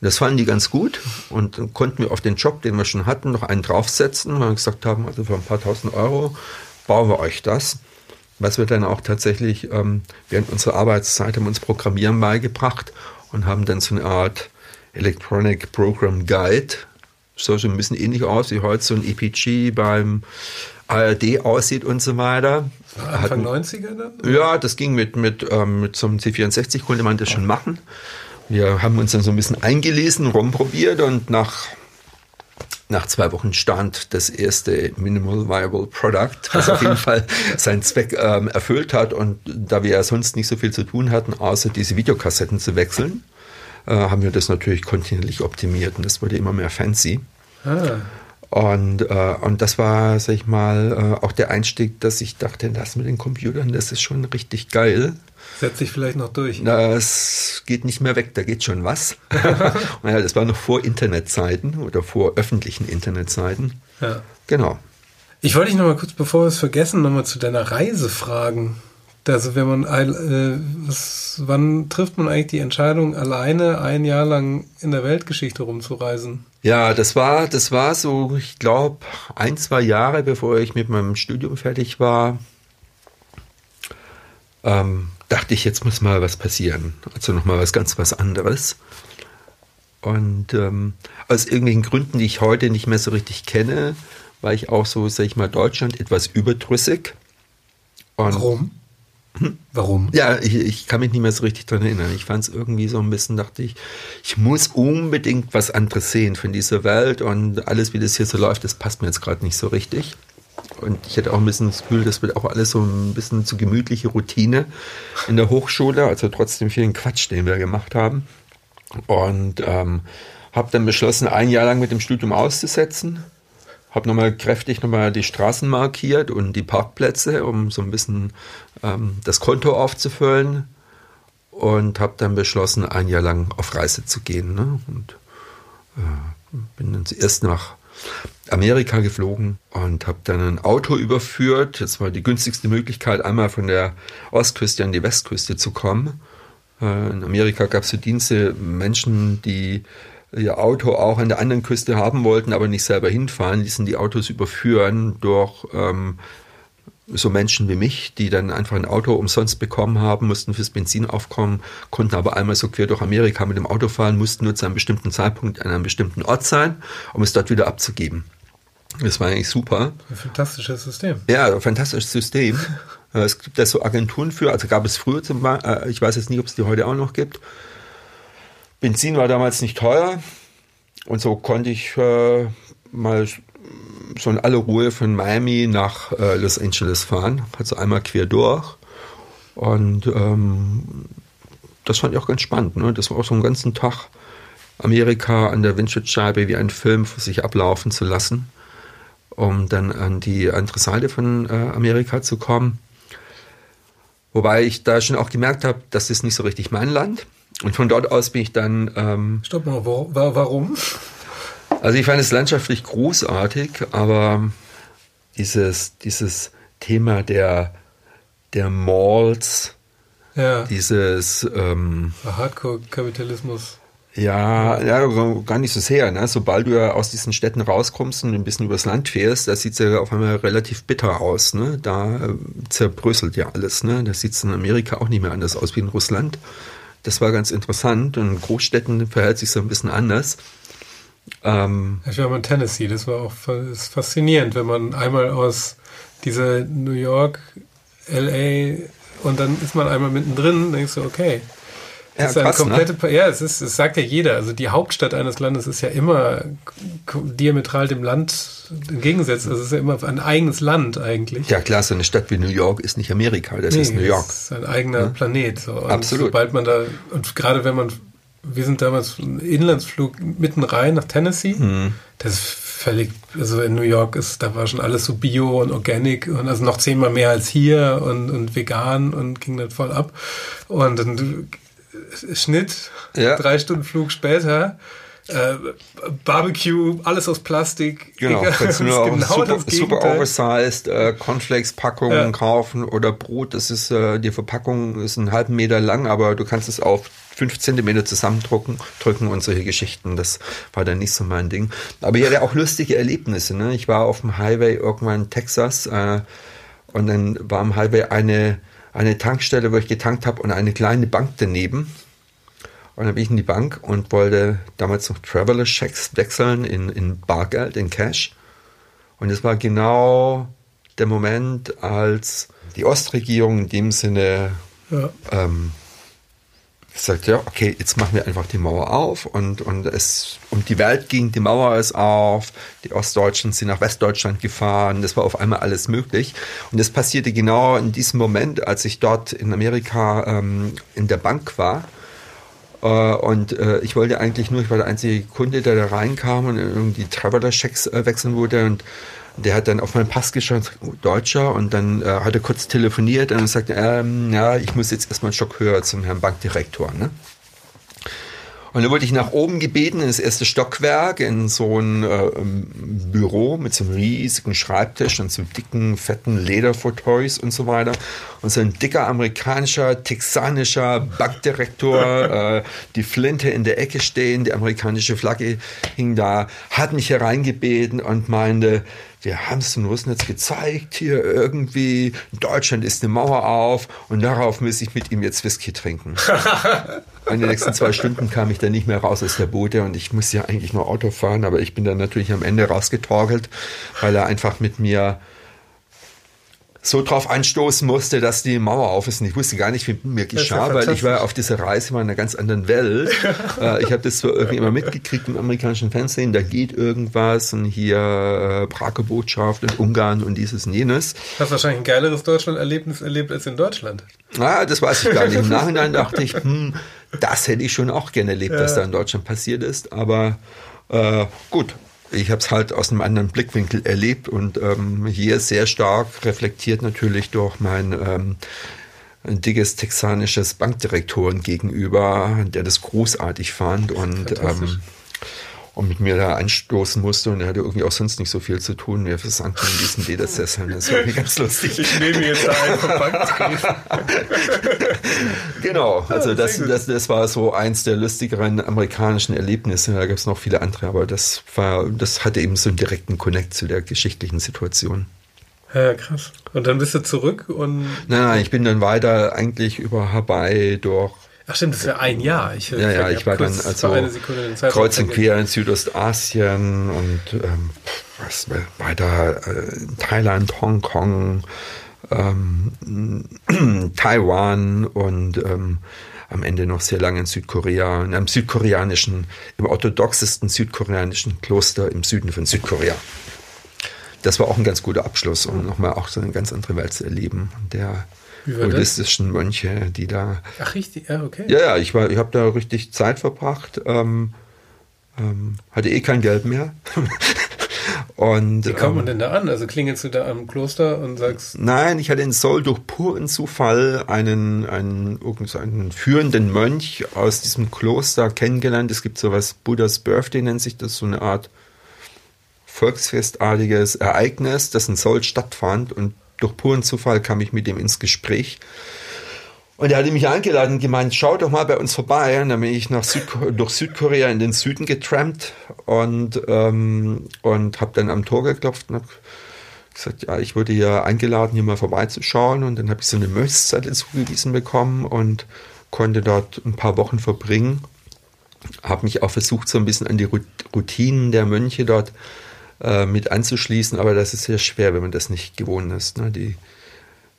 das fanden die ganz gut und dann konnten wir auf den Job, den wir schon hatten, noch einen draufsetzen, weil wir gesagt haben, also für ein paar tausend Euro bauen wir euch das. Was wir dann auch tatsächlich ähm, während unserer Arbeitszeit haben uns Programmieren beigebracht und haben dann so eine Art Electronic Program Guide. So ein bisschen ähnlich aus wie heute so ein EPG beim ARD aussieht und so weiter. Anfang Hatten, 90er dann? Ja, das ging mit, mit, ähm, mit so einem C64 konnte man das schon machen. Wir haben uns dann so ein bisschen eingelesen, rumprobiert und nach, nach zwei Wochen stand das erste Minimal Viable Product, was auf jeden Fall seinen Zweck ähm, erfüllt hat. Und da wir ja sonst nicht so viel zu tun hatten, außer diese Videokassetten zu wechseln, äh, haben wir das natürlich kontinuierlich optimiert und das wurde immer mehr fancy. Ah. Und, äh, und das war, sag ich mal, äh, auch der Einstieg, dass ich dachte, das mit den Computern, das ist schon richtig geil. Setzt sich vielleicht noch durch. Das geht nicht mehr weg, da geht schon was. naja, das war noch vor Internetzeiten oder vor öffentlichen Internetzeiten. Ja. Genau. Ich wollte dich noch mal kurz, bevor wir es vergessen, noch mal zu deiner Reise fragen. Also wenn man, äh, was, wann trifft man eigentlich die Entscheidung, alleine ein Jahr lang in der Weltgeschichte rumzureisen? Ja, das war, das war so, ich glaube, ein, zwei Jahre, bevor ich mit meinem Studium fertig war. Ähm, dachte ich, jetzt muss mal was passieren. Also nochmal was ganz was anderes. Und ähm, aus irgendwelchen Gründen, die ich heute nicht mehr so richtig kenne, war ich auch so, sag ich mal, Deutschland etwas überdrüssig. Und Warum? Warum? Ja, ich, ich, kann mich nicht mehr so richtig dran erinnern. Ich fand es irgendwie so ein bisschen, dachte ich, ich muss unbedingt was anderes sehen von dieser Welt und alles, wie das hier so läuft, das passt mir jetzt gerade nicht so richtig. Und ich hätte auch ein bisschen das Gefühl, das wird auch alles so ein bisschen zu gemütliche Routine in der Hochschule, also trotzdem vielen Quatsch, den wir gemacht haben. Und ähm, habe dann beschlossen, ein Jahr lang mit dem Studium auszusetzen. Habe nochmal kräftig nochmal die Straßen markiert und die Parkplätze, um so ein bisschen ähm, das Konto aufzufüllen. Und habe dann beschlossen, ein Jahr lang auf Reise zu gehen. Ne? Und äh, bin dann zuerst nach Amerika geflogen und habe dann ein Auto überführt. Das war die günstigste Möglichkeit, einmal von der Ostküste an die Westküste zu kommen. Äh, in Amerika gab es so Dienste, Menschen, die ihr Auto auch an der anderen Küste haben wollten, aber nicht selber hinfahren, ließen die Autos überführen durch ähm, so Menschen wie mich, die dann einfach ein Auto umsonst bekommen haben, mussten fürs Benzin aufkommen, konnten aber einmal so quer durch Amerika mit dem Auto fahren, mussten nur zu einem bestimmten Zeitpunkt an einem bestimmten Ort sein, um es dort wieder abzugeben. Das war eigentlich super. Ein fantastisches System. Ja, ein fantastisches System. Äh, es gibt da so Agenturen für, also gab es früher zum Beispiel, äh, ich weiß jetzt nicht, ob es die heute auch noch gibt. Benzin war damals nicht teuer und so konnte ich äh, mal so in aller Ruhe von Miami nach äh, Los Angeles fahren, also einmal quer durch. Und ähm, das fand ich auch ganz spannend. Ne? Das war auch so einen ganzen Tag Amerika an der Windschutzscheibe wie ein Film für sich ablaufen zu lassen, um dann an die andere Seite von äh, Amerika zu kommen. Wobei ich da schon auch gemerkt habe, das ist nicht so richtig mein Land. Und von dort aus bin ich dann. Ähm, Stopp mal, wo, warum? Also ich fand es landschaftlich großartig, aber dieses, dieses Thema der, der Malls, ja. dieses ähm, Hardcore-Kapitalismus. Ja, ja, gar nicht so sehr. Ne? Sobald du ja aus diesen Städten rauskommst und ein bisschen übers Land fährst, da sieht es ja auf einmal relativ bitter aus. Ne? Da äh, zerbröselt ja alles. Ne? Da sieht es in Amerika auch nicht mehr anders aus wie in Russland. Das war ganz interessant. Und in Großstädten verhält sich so ein bisschen anders. Ähm, ich war mal in Tennessee, das war auch faszinierend, wenn man einmal aus dieser New York, LA und dann ist man einmal mittendrin, denkst du, okay, ja, ist krass, eine komplette, ne? ja, es ist, es sagt ja jeder. Also die Hauptstadt eines Landes ist ja immer diametral dem Land entgegengesetzt. Also es ist ja immer ein eigenes Land eigentlich. Ja klar, so eine Stadt wie New York ist nicht Amerika, das nee, ist New York. Das ist ein eigener ja? Planet. So. Und Absolut. Sobald man da, und gerade wenn man, wir sind damals einen Inlandsflug mitten rein nach Tennessee, mhm. das ist völlig, also in New York ist, da war schon alles so bio und organic und also noch zehnmal mehr als hier und, und vegan und ging dann voll ab. Und dann Schnitt, ja. drei Stunden Flug später. Äh, Barbecue, alles aus Plastik. Genau, kannst du nur genau super, super oversized äh, Cornflakes-Packungen ja. kaufen oder Brot. Das ist, äh, die Verpackung ist einen halben Meter lang, aber du kannst es auf fünf Zentimeter zusammendrücken drücken und solche Geschichten. Das war dann nicht so mein Ding. Aber ich hatte auch lustige Erlebnisse. Ne? Ich war auf dem Highway irgendwann in Texas äh, und dann war am Highway eine eine Tankstelle, wo ich getankt habe und eine kleine Bank daneben. Und dann bin ich in die Bank und wollte damals noch Traveler Checks wechseln in, in Bargeld, in Cash. Und es war genau der Moment, als die Ostregierung in dem Sinne ja. ähm, gesagt, ja, okay, jetzt machen wir einfach die Mauer auf und, und es um die Welt ging, die Mauer ist auf, die Ostdeutschen sind nach Westdeutschland gefahren, das war auf einmal alles möglich. Und das passierte genau in diesem Moment, als ich dort in Amerika ähm, in der Bank war. Äh, und äh, ich wollte eigentlich nur, ich war der einzige Kunde, der da reinkam und irgendwie Traveler-Checks äh, wechseln wollte und der hat dann auf meinen Pass geschaut, oh, Deutscher, und dann äh, hat er kurz telefoniert und sagt, ähm, ja, ich muss jetzt erstmal einen Stock höher zum Herrn Bankdirektor. Ne? Und dann wurde ich nach oben gebeten, in das erste Stockwerk, in so ein äh, Büro mit so einem riesigen Schreibtisch und so dicken, fetten Lederfotoys und so weiter. Und so ein dicker amerikanischer, texanischer Bankdirektor, äh, die Flinte in der Ecke stehen, die amerikanische Flagge hing da, hat mich hereingebeten und meinte, wir haben es den Russen jetzt gezeigt, hier irgendwie, in Deutschland ist eine Mauer auf und darauf muss ich mit ihm jetzt Whisky trinken. in den nächsten zwei Stunden kam ich dann nicht mehr raus aus der Boote und ich musste ja eigentlich nur Auto fahren, aber ich bin dann natürlich am Ende rausgetorkelt, weil er einfach mit mir so drauf anstoßen musste, dass die Mauer auf ist. Und ich wusste gar nicht, wie mir geschah, weil ich war auf dieser Reise mal in einer ganz anderen Welt. äh, ich habe das so irgendwie immer mitgekriegt im amerikanischen Fernsehen, da geht irgendwas und hier äh, Prager Botschaft und Ungarn und dieses und jenes. Hast wahrscheinlich ein geileres Deutschland-Erlebnis erlebt als in Deutschland. Ah, das weiß ich gar nicht. Im Nachhinein dachte ich, hm, das hätte ich schon auch gerne erlebt, ja. was da in Deutschland passiert ist. Aber äh, gut, ich habe es halt aus einem anderen Blickwinkel erlebt und ähm, hier sehr stark reflektiert natürlich durch mein ähm, dickes texanisches Bankdirektoren gegenüber, der das großartig fand und ähm, und mit mir da anstoßen musste und er hatte irgendwie auch sonst nicht so viel zu tun. Wir versanken in diesen Ledersesseln. Das war irgendwie ganz lustig. Ich nehme jetzt einen vom Genau, also das, das, das war so eins der lustigeren amerikanischen Erlebnisse. Da gab es noch viele andere, aber das war, das hatte eben so einen direkten Connect zu der geschichtlichen Situation. Ja, krass. Und dann bist du zurück und. Nein, nein, ich bin dann weiter eigentlich über Hawaii durch Ach stimmt, das ja ein Jahr. Ich, ja, ja, ich war dann also kreuz und quer in Südostasien und ähm, was weiter äh, Thailand, Hongkong, ähm, Taiwan und ähm, am Ende noch sehr lange in Südkorea, in einem südkoreanischen, im orthodoxesten südkoreanischen Kloster im Süden von Südkorea. das war auch ein ganz guter Abschluss, um nochmal auch so eine ganz andere Welt zu erleben. Der buddhistischen Mönche, die da. Ach, richtig, ja, okay. Ja, ja, ich, war, ich habe da richtig Zeit verbracht. Ähm, ähm, hatte eh kein Geld mehr. und, Wie kommt man ähm, denn da an? Also klingelst du da am Kloster und sagst. Nein, ich hatte in Seoul durch puren Zufall einen, einen, einen führenden Mönch aus diesem Kloster kennengelernt. Es gibt sowas, Buddha's Birthday nennt sich das, so eine Art volksfestartiges Ereignis, das in Seoul stattfand und durch puren Zufall kam ich mit ihm ins Gespräch. Und er hatte mich eingeladen und gemeint, schau doch mal bei uns vorbei. Und dann bin ich nach Süd durch Südkorea in den Süden getrampt und, ähm, und habe dann am Tor geklopft und habe gesagt, ja, ich wurde hier eingeladen, hier mal vorbeizuschauen. Und dann habe ich so eine Mönchszeit zugewiesen bekommen und konnte dort ein paar Wochen verbringen. Habe mich auch versucht, so ein bisschen an die Routinen der Mönche dort äh, mit anzuschließen, aber das ist sehr schwer, wenn man das nicht gewohnt ist. Ne? Die,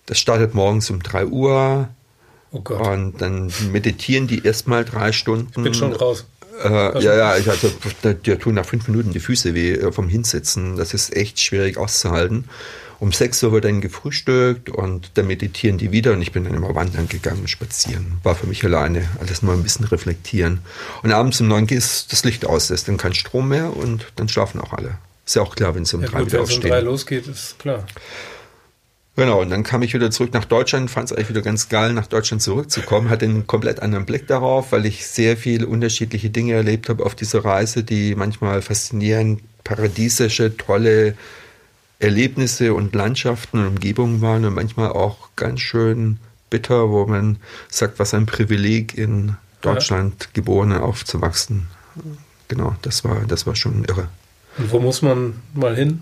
das startet morgens um 3 Uhr oh und dann meditieren die erstmal drei Stunden. Ich bin schon raus. Äh, ja, ja, ich hatte, der tun nach fünf Minuten die Füße weh äh, vom Hinsitzen. Das ist echt schwierig auszuhalten. Um 6 Uhr wird dann gefrühstückt und dann meditieren die wieder und ich bin dann immer wandern gegangen, spazieren. War für mich alleine, alles mal ein bisschen reflektieren. Und abends um 9 geht das Licht aus, ist dann kein Strom mehr und dann schlafen auch alle. Ist ja auch klar, wenn es um ja, drei gut, wieder aufstehen. Wenn es um drei losgeht, ist klar. Genau, und dann kam ich wieder zurück nach Deutschland, fand es eigentlich wieder ganz geil, nach Deutschland zurückzukommen, hatte einen komplett anderen Blick darauf, weil ich sehr viele unterschiedliche Dinge erlebt habe auf dieser Reise, die manchmal faszinierend, paradiesische, tolle Erlebnisse und Landschaften und Umgebungen waren und manchmal auch ganz schön bitter, wo man sagt, was ein Privileg in Deutschland ja. geboren aufzuwachsen. Genau, das war, das war schon irre. Und wo muss man mal hin?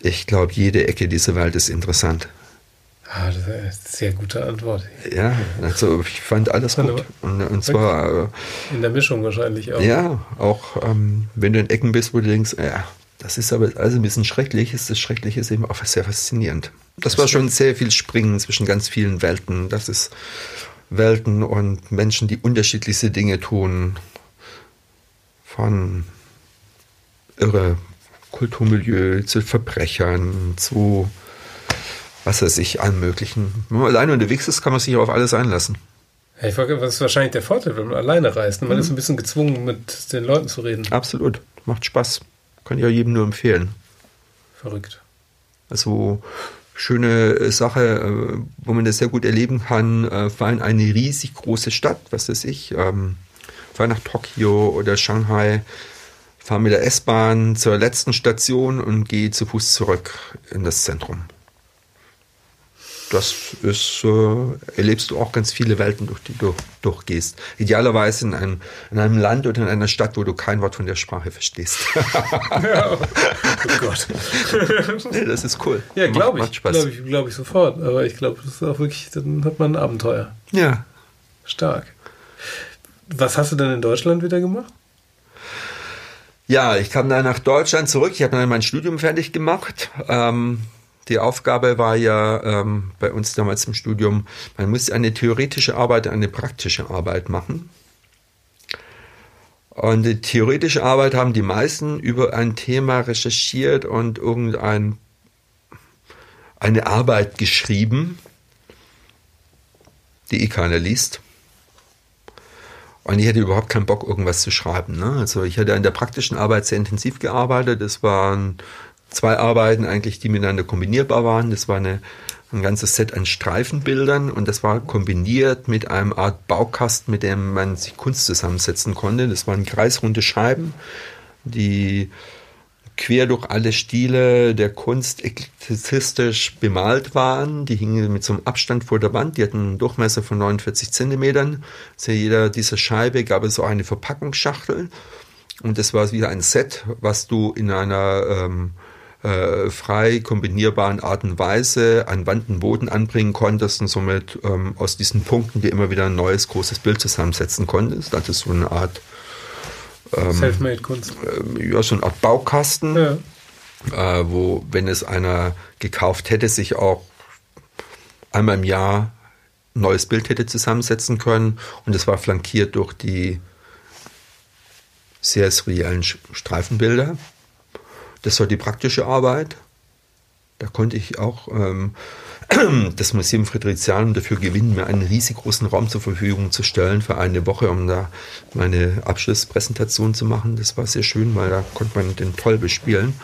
Ich glaube, jede Ecke dieser Welt ist interessant. Ah, das ist eine sehr gute Antwort. Ja, also ich fand alles gut. Und, und zwar. Äh, in der Mischung wahrscheinlich auch. Ja, auch ähm, wenn du in Ecken bist, wo du denkst, ja, das ist aber also ein bisschen schrecklich, ist das Schreckliche ist eben auch sehr faszinierend. Das, das war schon sehr viel Springen zwischen ganz vielen Welten. Das ist Welten und Menschen, die unterschiedlichste Dinge tun. Von irre Kulturmilieu, zu Verbrechern, zu was weiß ich, allen möglichen. Wenn man alleine unterwegs ist, kann man sich auf alles einlassen. Ja, ich frage, was ist wahrscheinlich der Vorteil, wenn man alleine reist? Man mhm. ist ein bisschen gezwungen, mit den Leuten zu reden. Absolut. Macht Spaß. Kann ich ja jedem nur empfehlen. Verrückt. Also schöne Sache, äh, wo man das sehr gut erleben kann, äh, vor allem eine riesig große Stadt, was weiß ich, ähm, vor allem nach Tokio oder Shanghai, fahre mit der S-Bahn zur letzten Station und gehe zu Fuß zurück in das Zentrum. Das ist, äh, erlebst du auch ganz viele Welten, durch die du durchgehst. Idealerweise in einem, in einem Land oder in einer Stadt, wo du kein Wort von der Sprache verstehst. ja, oh Gott. nee, das ist cool. Ja, glaube ich. Glaube ich, glaub ich sofort. Aber ich glaube, das ist auch wirklich, dann hat man ein Abenteuer. Ja. Stark. Was hast du dann in Deutschland wieder gemacht? Ja, ich kam dann nach Deutschland zurück. Ich habe dann mein Studium fertig gemacht. Ähm, die Aufgabe war ja ähm, bei uns damals im Studium, man muss eine theoretische Arbeit, eine praktische Arbeit machen. Und die theoretische Arbeit haben die meisten über ein Thema recherchiert und irgendein eine Arbeit geschrieben, die eh keiner liest. Und ich hatte überhaupt keinen Bock, irgendwas zu schreiben. Ne? Also ich hatte an der praktischen Arbeit sehr intensiv gearbeitet. Es waren zwei Arbeiten eigentlich, die miteinander kombinierbar waren. Das war eine, ein ganzes Set an Streifenbildern und das war kombiniert mit einem Art Baukasten, mit dem man sich Kunst zusammensetzen konnte. Das waren kreisrunde Scheiben, die quer durch alle Stile der Kunst eklezistisch bemalt waren. Die hingen mit so einem Abstand vor der Wand. Die hatten einen Durchmesser von 49 Zentimetern. Zu jeder dieser Scheibe gab es so eine Verpackungsschachtel. Und das war wieder ein Set, was du in einer ähm, äh, frei kombinierbaren Art und Weise an Wand und Boden anbringen konntest und somit ähm, aus diesen Punkten dir immer wieder ein neues großes Bild zusammensetzen konntest. Das ist so eine Art ähm, Selfmade-Kunst. Äh, ja, so eine Art Baukasten, ja. äh, wo, wenn es einer gekauft hätte, sich auch einmal im Jahr ein neues Bild hätte zusammensetzen können. Und es war flankiert durch die sehr seriellen Streifenbilder. Das war die praktische Arbeit. Da konnte ich auch ähm, das Museum Friedrichshain dafür gewinnen, mir einen riesig großen Raum zur Verfügung zu stellen für eine Woche, um da meine Abschlusspräsentation zu machen. Das war sehr schön, weil da konnte man den toll bespielen.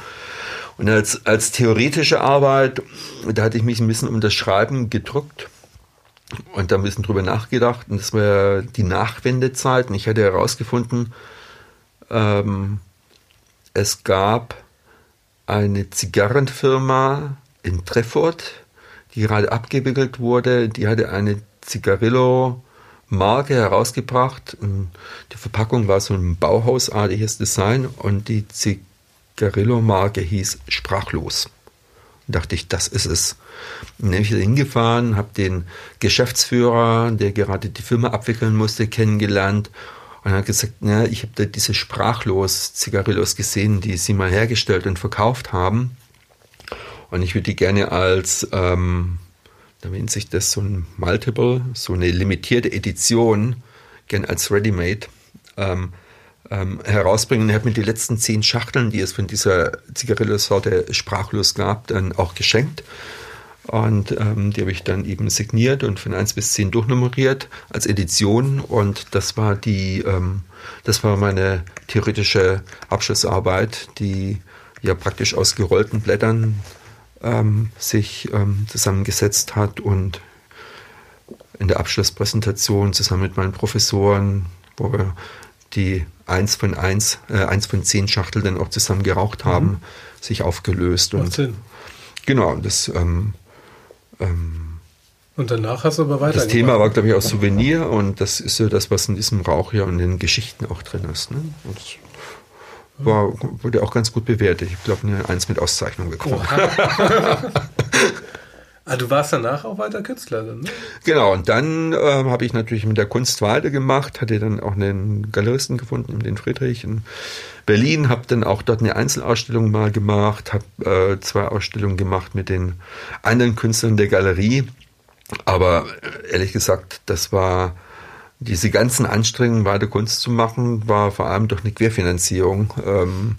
Und als, als theoretische Arbeit, da hatte ich mich ein bisschen um das Schreiben gedrückt und da ein bisschen drüber nachgedacht. Und das war die Nachwendezeit. Und ich hatte herausgefunden, ähm, es gab eine Zigarrenfirma in Treffort, die gerade abgewickelt wurde. Die hatte eine Zigarillo-Marke herausgebracht. Und die Verpackung war so ein Bauhausartiges Design und die Zigarillo-Marke hieß Sprachlos. Und dachte ich, das ist es. Und dann bin ich hingefahren, habe den Geschäftsführer, der gerade die Firma abwickeln musste, kennengelernt und er hat gesagt, na, ich habe da diese sprachlos Zigarillos gesehen, die sie mal hergestellt und verkauft haben. Und ich würde die gerne als, ähm, da nennt sich das so ein Multiple, so eine limitierte Edition, gerne als Ready-Made ähm, ähm, herausbringen. Er hat mir die letzten zehn Schachteln, die es von dieser Zigarillo-Sorte sprachlos gab, dann auch geschenkt. Und ähm, die habe ich dann eben signiert und von 1 bis 10 durchnummeriert als Edition. Und das war die, ähm, das war meine theoretische Abschlussarbeit, die ja praktisch aus gerollten Blättern ähm, sich ähm, zusammengesetzt hat und in der Abschlusspräsentation zusammen mit meinen Professoren, wo wir die 1 von 1, äh, 1 von 10 Schachtel dann auch zusammen geraucht haben, mhm. sich aufgelöst. Macht und Sinn. Genau, das ähm, ähm, und danach hast du aber weiter. Das Thema war, glaube ich, auch Souvenir und das ist so das, was in diesem Rauch hier und in den Geschichten auch drin ist. Ne? Und war, wurde auch ganz gut bewertet. Ich glaube, eine Eins mit Auszeichnung bekommen. ah, du warst danach auch weiter Künstler dann, ne? Genau, und dann äh, habe ich natürlich mit der Kunst weitergemacht, hatte dann auch einen Galeristen gefunden, den Friedrich in Berlin, habe dann auch dort eine Einzelausstellung mal gemacht, habe äh, zwei Ausstellungen gemacht mit den anderen Künstlern der Galerie. Aber äh, ehrlich gesagt, das war diese ganzen Anstrengungen, weiter Kunst zu machen, war vor allem durch eine Querfinanzierung ähm,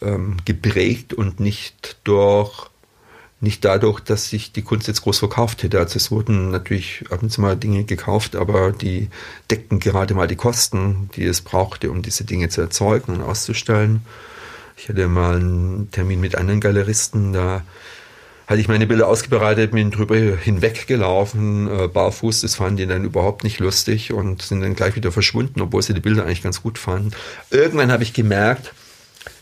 ähm, geprägt und nicht durch nicht dadurch, dass sich die Kunst jetzt groß verkauft hätte. Also es wurden natürlich ab und zu mal Dinge gekauft, aber die deckten gerade mal die Kosten, die es brauchte, um diese Dinge zu erzeugen und auszustellen. Ich hatte mal einen Termin mit anderen Galeristen, da hatte ich meine Bilder ausgebreitet, bin drüber hinweggelaufen, äh, barfuß, das fanden die dann überhaupt nicht lustig und sind dann gleich wieder verschwunden, obwohl sie die Bilder eigentlich ganz gut fanden. Irgendwann habe ich gemerkt,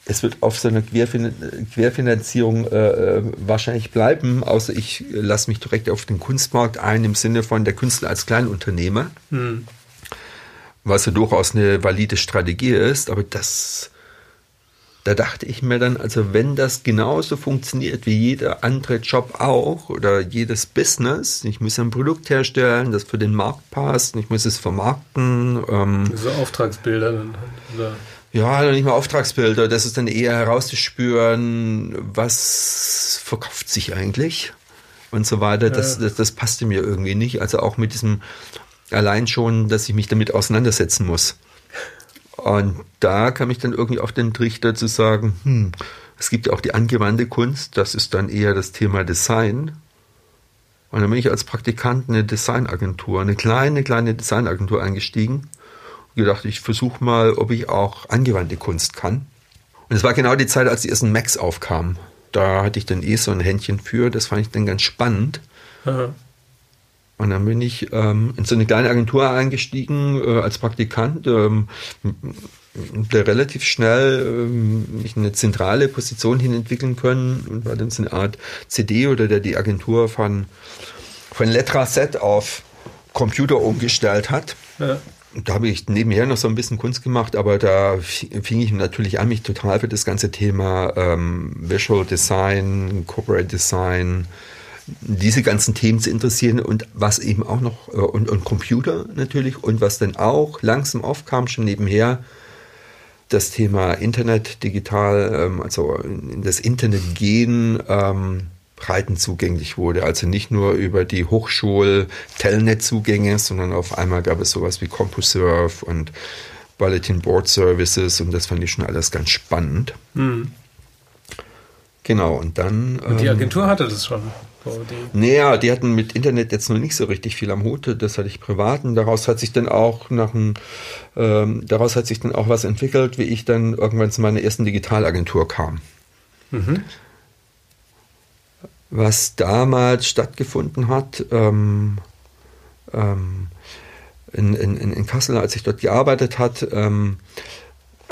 es wird auf so einer Querfin Querfinanzierung äh, äh wahrscheinlich bleiben, außer ich lasse mich direkt auf den Kunstmarkt ein im Sinne von der Künstler als Kleinunternehmer, hm. was ja durchaus eine valide Strategie ist, aber das da dachte ich mir dann, also wenn das genauso funktioniert wie jeder andere Job auch oder jedes Business, ich muss ein Produkt herstellen, das für den Markt passt, ich muss es vermarkten. Ähm, so Auftragsbilder dann. Oder? Ja, nicht mal Auftragsbilder, das ist dann eher herauszuspüren, was verkauft sich eigentlich und so weiter. Das, das, das passte mir irgendwie nicht. Also auch mit diesem allein schon, dass ich mich damit auseinandersetzen muss. Und da kam ich dann irgendwie auf den Trichter zu sagen, hm, es gibt ja auch die angewandte Kunst, das ist dann eher das Thema Design. Und dann bin ich als Praktikant in eine Designagentur, eine kleine, kleine Designagentur eingestiegen und gedacht, ich versuche mal, ob ich auch angewandte Kunst kann. Und es war genau die Zeit, als die ersten Macs aufkamen. Da hatte ich dann eh so ein Händchen für, das fand ich dann ganz spannend. Aha. Und dann bin ich ähm, in so eine kleine Agentur eingestiegen äh, als Praktikant, ähm, der relativ schnell ähm, mich eine zentrale Position hin entwickeln können und war dann so eine Art CD oder der die Agentur von, von Letraset auf Computer umgestellt hat. Ja. Da habe ich nebenher noch so ein bisschen Kunst gemacht, aber da fing ich natürlich an, mich total für das ganze Thema ähm, Visual Design, Corporate Design, diese ganzen Themen zu interessieren und was eben auch noch, äh, und, und Computer natürlich, und was dann auch langsam aufkam, schon nebenher, das Thema Internet, digital, ähm, also in das Internet gehen, ähm, breiten zugänglich wurde. Also nicht nur über die Hochschul-Telnet-Zugänge, sondern auf einmal gab es sowas wie CompuServe und Bulletin Board Services und das fand ich schon alles ganz spannend. Mhm. Genau, und dann. Und die ähm, Agentur hatte das schon. Die naja, die hatten mit Internet jetzt noch nicht so richtig viel am Hut. Das hatte ich privat. Und daraus hat sich dann auch nach einem, ähm, daraus hat sich dann auch was entwickelt, wie ich dann irgendwann zu meiner ersten Digitalagentur kam. Mhm. Was damals stattgefunden hat, ähm, ähm, in, in, in Kassel, als ich dort gearbeitet hat, ähm,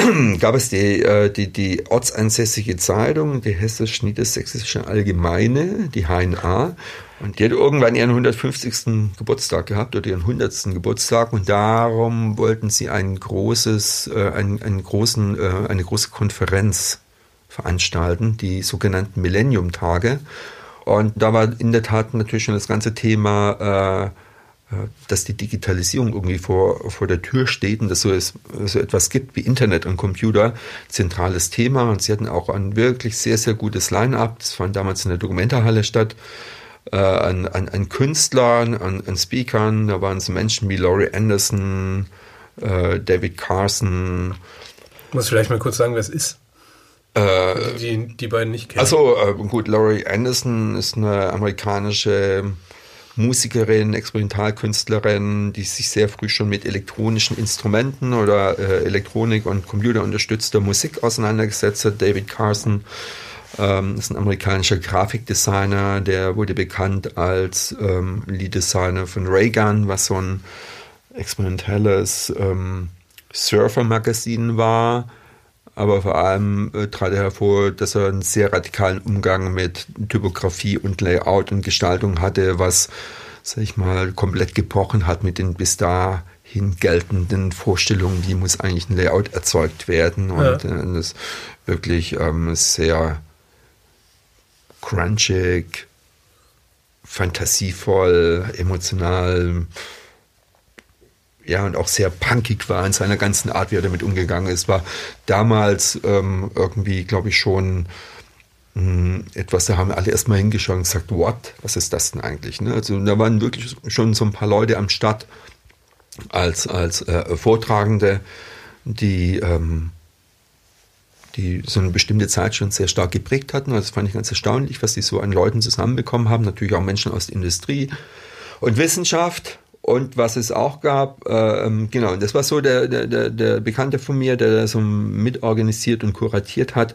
gab es die, äh, die, die ortsansässige Zeitung, die Hessisch-Niedersächsische Allgemeine, die HNA. Und die hat irgendwann ihren 150. Geburtstag gehabt oder ihren 100. Geburtstag und darum wollten sie ein großes, äh, einen, großen, äh, eine große Konferenz veranstalten, die sogenannten Millennium-Tage. Und da war in der Tat natürlich schon das ganze Thema dass die Digitalisierung irgendwie vor, vor der Tür steht und dass so, es, so etwas gibt wie Internet und Computer, zentrales Thema. Und sie hatten auch ein wirklich sehr, sehr gutes Line-up. Das fand damals in der Dokumentarhalle statt. Äh, an, an, an Künstlern, an, an Speakern. Da waren so Menschen wie Laurie Anderson, äh, David Carson. Muss vielleicht mal kurz sagen, wer es ist. Äh, die, die beiden nicht kennen. Also äh, gut, Laurie Anderson ist eine amerikanische Musikerin, Experimentalkünstlerin, die sich sehr früh schon mit elektronischen Instrumenten oder äh, Elektronik und computerunterstützter Musik auseinandergesetzt hat. David Carson ähm, ist ein amerikanischer Grafikdesigner, der wurde bekannt als ähm, Lead-Designer von Raygun, was so ein experimentelles ähm, Surfer-Magazin war aber vor allem äh, trat er hervor, dass er einen sehr radikalen Umgang mit Typografie und Layout und Gestaltung hatte, was, sag ich mal, komplett gebrochen hat mit den bis dahin geltenden Vorstellungen, wie muss eigentlich ein Layout erzeugt werden und ja. äh, das wirklich ähm, sehr crunchig, fantasievoll, emotional, ja, und auch sehr punkig war in seiner ganzen Art, wie er damit umgegangen ist. War damals ähm, irgendwie, glaube ich, schon mh, hm, etwas, da haben alle erstmal hingeschaut und gesagt, what? Was ist das denn eigentlich? Ne? Also da waren wirklich schon so ein paar Leute am Start als, als äh, Vortragende, die, ähm, die so eine bestimmte Zeit schon sehr stark geprägt hatten. Also das fand ich ganz erstaunlich, was die so an Leuten zusammenbekommen haben. Natürlich auch Menschen aus der Industrie und Wissenschaft und was es auch gab, äh, ähm, genau, das war so der, der, der, Bekannte von mir, der das so mitorganisiert und kuratiert hat.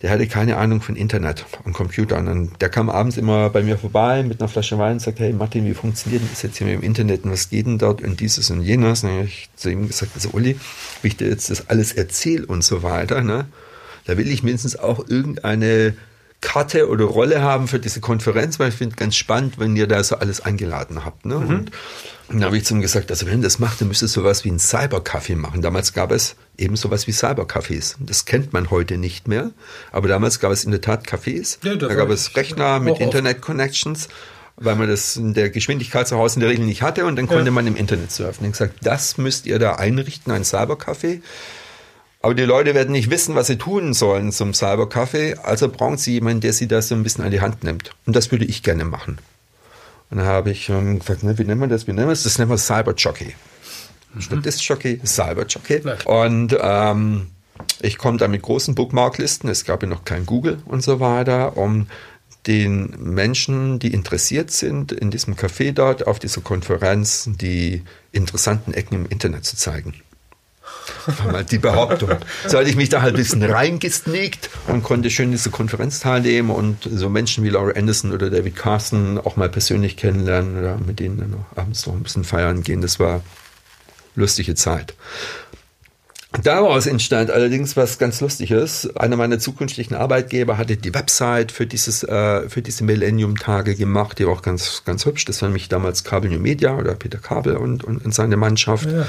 Der hatte keine Ahnung von Internet und Computern. Und der kam abends immer bei mir vorbei mit einer Flasche Wein und sagt, hey Martin, wie funktioniert das jetzt hier mit dem Internet und was geht denn dort und dieses und jenes? Und ich zu ihm gesagt, also Uli, wie ich dir jetzt das alles erzähle und so weiter, ne? Da will ich mindestens auch irgendeine Karte oder Rolle haben für diese Konferenz, weil ich finde ganz spannend, wenn ihr da so alles eingeladen habt. Ne? Mhm. Und dann habe ich zu ihm gesagt, also wenn ihr das macht, dann müsst ihr sowas wie ein Cybercafé machen. Damals gab es eben sowas wie Cybercafés. Das kennt man heute nicht mehr, aber damals gab es in der Tat Cafés. Ja, da gab es Rechner mit Internet-Connections weil man das in der Geschwindigkeit zu Hause in der Regel nicht hatte und dann konnte ja. man im Internet surfen. Ich gesagt, das müsst ihr da einrichten, ein Cybercafé. Aber die Leute werden nicht wissen, was sie tun sollen zum Cybercafé, also brauchen sie jemanden, der sie das so ein bisschen an die Hand nimmt. Und das würde ich gerne machen. Und dann habe ich ähm, gesagt, ne, wie nennen wir das? Wie nennen wir das? Das nennen wir Cyberjockey. Mhm. Statt Disc-Jockey, Cyberjockey. Und ähm, ich komme da mit großen Bookmarklisten, es gab ja noch kein Google und so weiter, um den Menschen, die interessiert sind, in diesem Café dort auf dieser Konferenz die interessanten Ecken im Internet zu zeigen war mal die Behauptung. So hatte ich mich da halt ein bisschen reingesneakt und konnte schön diese Konferenz teilnehmen und so Menschen wie Laura Anderson oder David Carson auch mal persönlich kennenlernen oder mit denen dann abends noch ein bisschen feiern gehen. Das war lustige Zeit. Daraus entstand allerdings was ganz Lustiges. Einer meiner zukünftigen Arbeitgeber hatte die Website für dieses, äh, für diese Millennium-Tage gemacht, die war auch ganz, ganz hübsch. Das war nämlich damals Kabel New Media oder Peter Kabel und, und, und seine Mannschaft. Ja.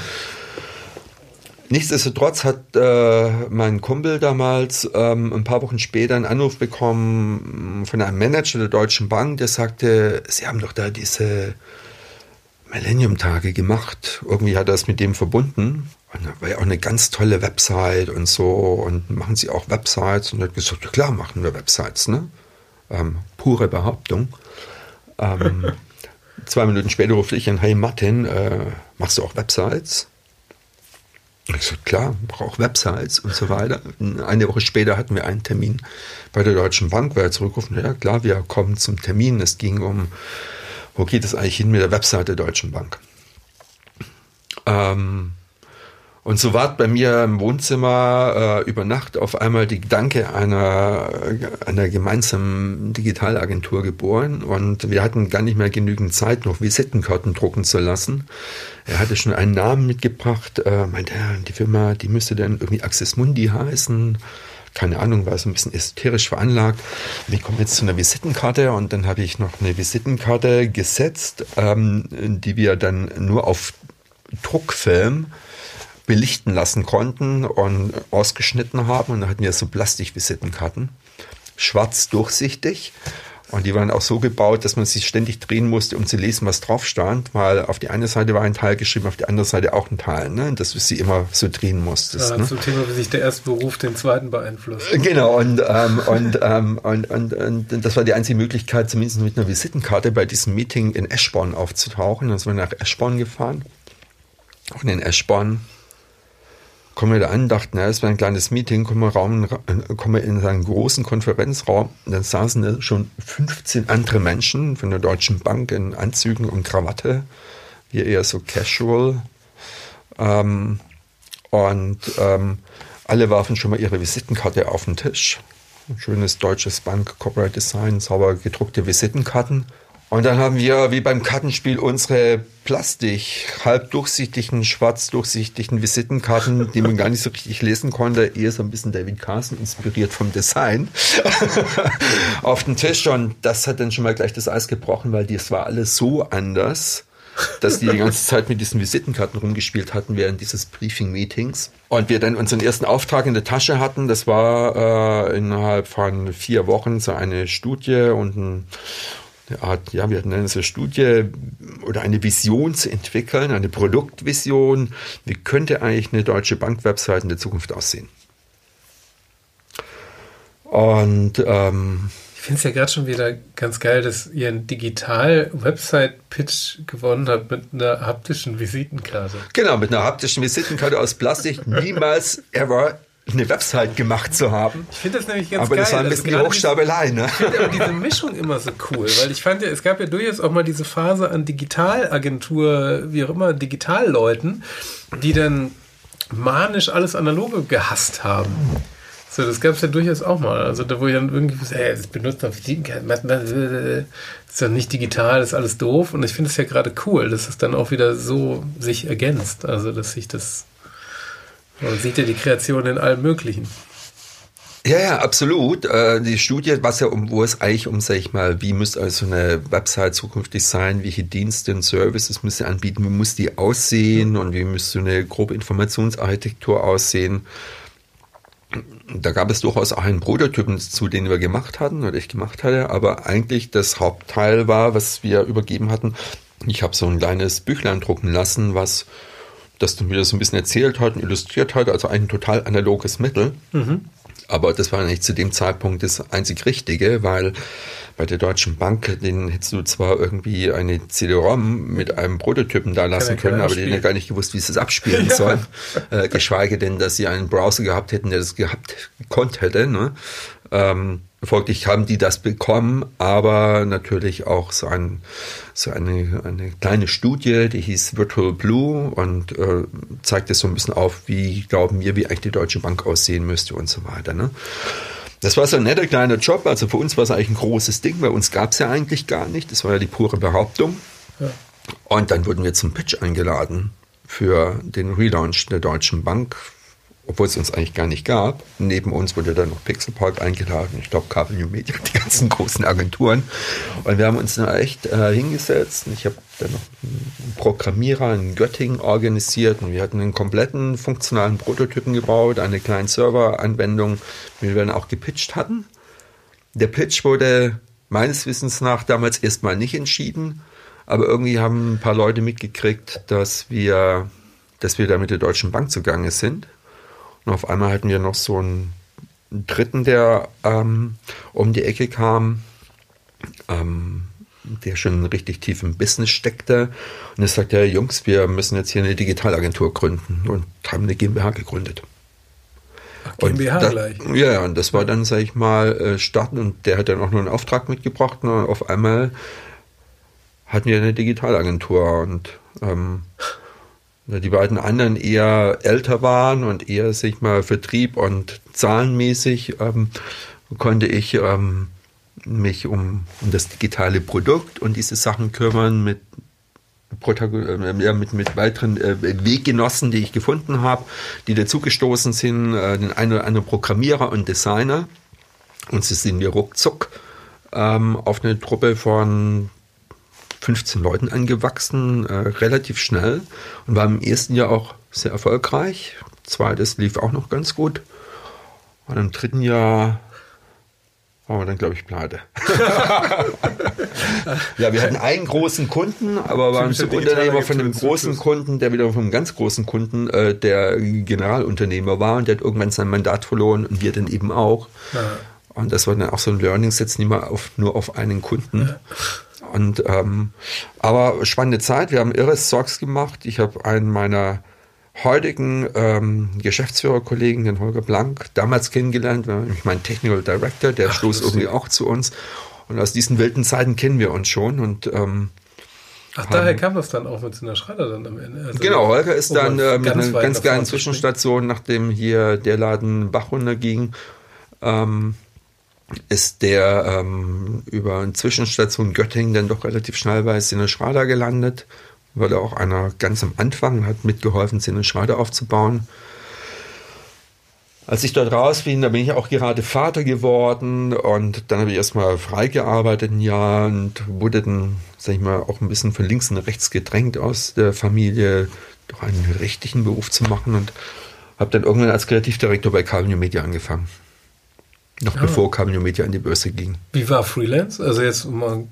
Nichtsdestotrotz hat äh, mein Kumpel damals ähm, ein paar Wochen später einen Anruf bekommen von einem Manager der Deutschen Bank, der sagte, Sie haben doch da diese Millennium-Tage gemacht. Irgendwie hat er es mit dem verbunden. Und da war ja auch eine ganz tolle Website und so. Und machen Sie auch Websites? Und er hat gesagt, ja klar, machen wir Websites. Ne? Ähm, pure Behauptung. Ähm, zwei Minuten später rufe ich an, hey Martin, äh, machst du auch Websites? Ich so, klar, brauche Websites und so weiter. Eine Woche später hatten wir einen Termin bei der Deutschen Bank, weil er zurückrufen, ja klar, wir kommen zum Termin. Es ging um, wo geht es eigentlich hin mit der Website der Deutschen Bank? Ähm, und so ward bei mir im Wohnzimmer äh, über Nacht auf einmal die Gedanke einer, einer gemeinsamen Digitalagentur geboren. Und wir hatten gar nicht mehr genügend Zeit, noch Visitenkarten drucken zu lassen. Er hatte schon einen Namen mitgebracht, äh, meinte, ja, die Firma, die müsste dann irgendwie Access Mundi heißen keine Ahnung, war so ein bisschen esoterisch veranlagt. Wir kommen jetzt zu einer Visitenkarte und dann habe ich noch eine Visitenkarte gesetzt, ähm, die wir dann nur auf Druckfilm belichten lassen konnten und ausgeschnitten haben. Und dann hatten wir so Plastikvisitenkarten, schwarz durchsichtig. Und die waren auch so gebaut, dass man sich ständig drehen musste, um zu lesen, was drauf stand, weil auf die eine Seite war ein Teil geschrieben, auf die andere Seite auch ein Teil, ne? dass du sie immer so drehen musstest. Ja, ne? Zum Thema, wie sich der erste Beruf den zweiten beeinflusst. Genau, und, ähm, und, ähm, und, und, und, das war die einzige Möglichkeit, zumindest mit einer Visitenkarte bei diesem Meeting in Eschborn aufzutauchen. Dann sind wir nach Eschborn gefahren. Und in Eschborn kommen wir da an, dachten, na, es wäre ein kleines Meeting, kommen wir, Raum, kommen wir in einen großen Konferenzraum. Und dann saßen da schon 15 andere Menschen von der Deutschen Bank in Anzügen und Krawatte. Wir eher so casual. Ähm, und ähm, alle warfen schon mal ihre Visitenkarte auf den Tisch. Ein schönes deutsches Bank Corporate Design, sauber gedruckte Visitenkarten. Und dann haben wir, wie beim Kartenspiel, unsere Plastik, halb durchsichtigen, schwarz durchsichtigen Visitenkarten, die man gar nicht so richtig lesen konnte, eher so ein bisschen David Carson inspiriert vom Design, auf den Tisch. Und das hat dann schon mal gleich das Eis gebrochen, weil das war alles so anders, dass die die ganze Zeit mit diesen Visitenkarten rumgespielt hatten während dieses Briefing-Meetings. Und wir dann unseren ersten Auftrag in der Tasche hatten. Das war äh, innerhalb von vier Wochen so eine Studie und ein eine Art, ja, wir hatten eine Studie oder eine Vision zu entwickeln, eine Produktvision. Wie könnte eigentlich eine deutsche Bankwebsite in der Zukunft aussehen? Und ähm, ich finde es ja gerade schon wieder ganz geil, dass ihr einen Digital-Website-Pitch gewonnen habt mit einer haptischen Visitenkarte. Genau, mit einer haptischen Visitenkarte aus Plastik. Niemals ever eine Website gemacht zu haben. Ich finde das nämlich ganz aber geil. Aber das war ein also bisschen also Hochstapelei, ne? Ich finde aber diese Mischung immer so cool, weil ich fand ja, es gab ja durchaus auch mal diese Phase an Digitalagentur, wie auch immer, Digitalleuten, die dann manisch alles Analoge gehasst haben. So, das gab es ja durchaus auch mal. Also da wo ich dann irgendwie, hey, das benutzt man das ist ja nicht digital, das ist alles doof. Und ich finde es ja gerade cool, dass es dann auch wieder so sich ergänzt. Also dass sich das man sieht ja die Kreation in allem Möglichen. Ja, ja, absolut. Äh, die Studie, was ja um, wo es eigentlich um, sag ich mal, wie müsste also eine Website zukünftig sein, welche Dienste und Services müsste anbieten, wie muss die aussehen und wie müsste eine grobe Informationsarchitektur aussehen. Da gab es durchaus auch einen Prototypen zu, den wir gemacht hatten oder ich gemacht hatte, aber eigentlich das Hauptteil war, was wir übergeben hatten. Ich habe so ein kleines Büchlein drucken lassen, was das dann wieder so ein bisschen erzählt hat und illustriert hat, also ein total analoges Mittel. Mhm. Aber das war nicht zu dem Zeitpunkt das einzig Richtige, weil bei der Deutschen Bank, den hättest du zwar irgendwie eine CD-ROM mit einem Prototypen da lassen können, aber die hätten ja gar nicht gewusst, wie sie es abspielen ja. sollen. Äh, geschweige denn, dass sie einen Browser gehabt hätten, der das gehabt konnte hätte. Ne? Ähm, Folglich haben die das bekommen, aber natürlich auch so, ein, so eine, eine kleine Studie, die hieß Virtual Blue und äh, zeigt es so ein bisschen auf, wie glauben wir, wie eigentlich die Deutsche Bank aussehen müsste und so weiter. Ne? Das war so ein netter kleiner Job, also für uns war es eigentlich ein großes Ding, bei uns gab es ja eigentlich gar nicht, das war ja die pure Behauptung. Ja. Und dann wurden wir zum Pitch eingeladen für den Relaunch der Deutschen Bank obwohl es uns eigentlich gar nicht gab. Neben uns wurde dann noch Pixelpark eingeladen, ich glaube Kabel New Media, die ganzen großen Agenturen. Und wir haben uns da echt äh, hingesetzt. Ich habe dann noch einen Programmierer in Göttingen organisiert und wir hatten einen kompletten funktionalen Prototypen gebaut, eine kleine Serveranwendung, die wir dann auch gepitcht hatten. Der Pitch wurde meines Wissens nach damals erstmal nicht entschieden, aber irgendwie haben ein paar Leute mitgekriegt, dass wir, dass wir da mit der Deutschen Bank zugange sind und auf einmal hatten wir noch so einen Dritten, der ähm, um die Ecke kam. Ähm, der schon richtig tief im Business steckte. Und er sagte, ja, Jungs, wir müssen jetzt hier eine Digitalagentur gründen und haben eine GmbH gegründet. Ach, GmbH da, gleich. Ja, und das war dann, sag ich mal, äh, starten und der hat dann auch noch einen Auftrag mitgebracht und auf einmal hatten wir eine Digitalagentur und ähm, die beiden anderen eher älter waren und eher, sag ich mal, Vertrieb und zahlenmäßig ähm, konnte ich ähm, mich um, um das digitale Produkt und diese Sachen kümmern mit äh, mit, mit weiteren äh, Weggenossen, die ich gefunden habe, die dazugestoßen sind, äh, den einen oder anderen Programmierer und Designer. Und so sind wir ruckzuck ähm, auf eine Truppe von 15 Leuten angewachsen, äh, relativ schnell und war im ersten Jahr auch sehr erfolgreich. Zweites lief auch noch ganz gut. Und im dritten Jahr waren wir dann, glaube ich, pleite. ja, wir hatten einen großen Kunden, aber waren Subunternehmer von einem großen Kunden, der wieder von einem ganz großen Kunden, äh, der Generalunternehmer war und der hat irgendwann sein Mandat verloren und wir dann eben auch. Ja. Und das war dann auch so ein Learning, setzt nicht mal auf, nur auf einen Kunden. Ja. Und ähm, aber spannende Zeit. Wir haben irres Sorgs gemacht. Ich habe einen meiner heutigen ähm, Geschäftsführerkollegen, den Holger Blank, damals kennengelernt, ich mein Technical Director, der Ach, stoß irgendwie auch zu uns. Und aus diesen wilden Zeiten kennen wir uns schon. Und ähm, Ach, daher kam das dann auch mit einer Schreiter dann am Ende. Also genau, Holger ist dann äh, mit einer ganz kleinen Zwischenstation, nachdem hier der Laden Bach runterging, ähm, ist der ähm, über eine Zwischenstation Göttingen dann doch relativ schnell bei Sinne Schrader gelandet. War da auch einer ganz am Anfang, hat mitgeholfen, Sinne Schrader aufzubauen. Als ich dort raus bin, da bin ich auch gerade Vater geworden und dann habe ich erstmal freigearbeitet ein Jahr und wurde dann, sag ich mal, auch ein bisschen von links und rechts gedrängt aus der Familie, doch einen richtigen Beruf zu machen und habe dann irgendwann als Kreativdirektor bei Calvin Media angefangen. Noch ja. bevor Cameo Media an die Börse ging. Wie war Freelance? Also jetzt mal.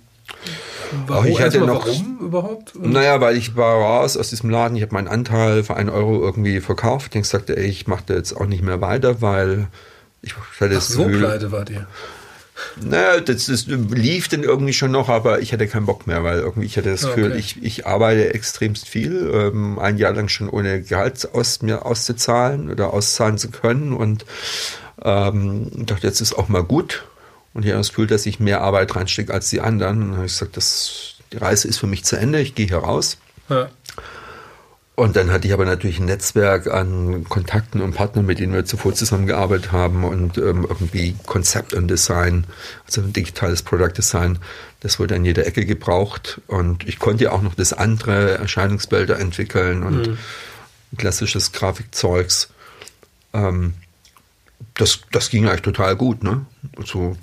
Warum, ich hatte noch, warum überhaupt? Und naja, weil ich war raus aus diesem Laden, ich habe meinen Anteil für einen Euro irgendwie verkauft. Ich sagte, ey, ich mache da jetzt auch nicht mehr weiter, weil ich hatte Ach, so Gefühl, pleite war dir. Naja, das, das, lief dann irgendwie schon noch, aber ich hatte keinen Bock mehr, weil irgendwie ich hatte das Gefühl, okay. ich, ich arbeite extremst viel, ähm, ein Jahr lang schon ohne Gehalt aus mir auszuzahlen oder auszahlen zu können und ähm, ich dachte, jetzt ist auch mal gut. Und ich habe das Gefühl, dass ich mehr Arbeit reinstecke als die anderen. Und dann habe ich gesagt, das, die Reise ist für mich zu Ende, ich gehe hier raus. Ja. Und dann hatte ich aber natürlich ein Netzwerk an Kontakten und Partnern, mit denen wir zuvor zusammengearbeitet haben und ähm, irgendwie Konzept und Design, also ein digitales Product Design, das wurde an jeder Ecke gebraucht. Und ich konnte ja auch noch das andere Erscheinungsbilder entwickeln und mhm. klassisches Grafikzeugs. Ähm, das, das ging eigentlich total gut. Ne? So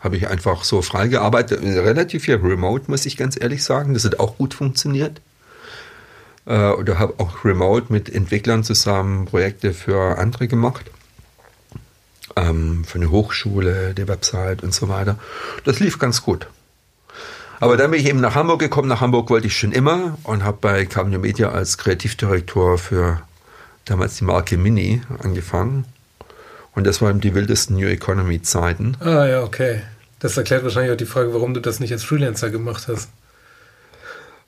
habe ich einfach so frei gearbeitet. Relativ viel remote, muss ich ganz ehrlich sagen. Das hat auch gut funktioniert. Äh, oder habe auch remote mit Entwicklern zusammen Projekte für andere gemacht. Ähm, für eine Hochschule, die Website und so weiter. Das lief ganz gut. Aber dann bin ich eben nach Hamburg gekommen. Nach Hamburg wollte ich schon immer und habe bei Cameo Media als Kreativdirektor für damals die Marke Mini angefangen. Und das waren die wildesten New Economy Zeiten. Ah ja, okay. Das erklärt wahrscheinlich auch die Frage, warum du das nicht als Freelancer gemacht hast.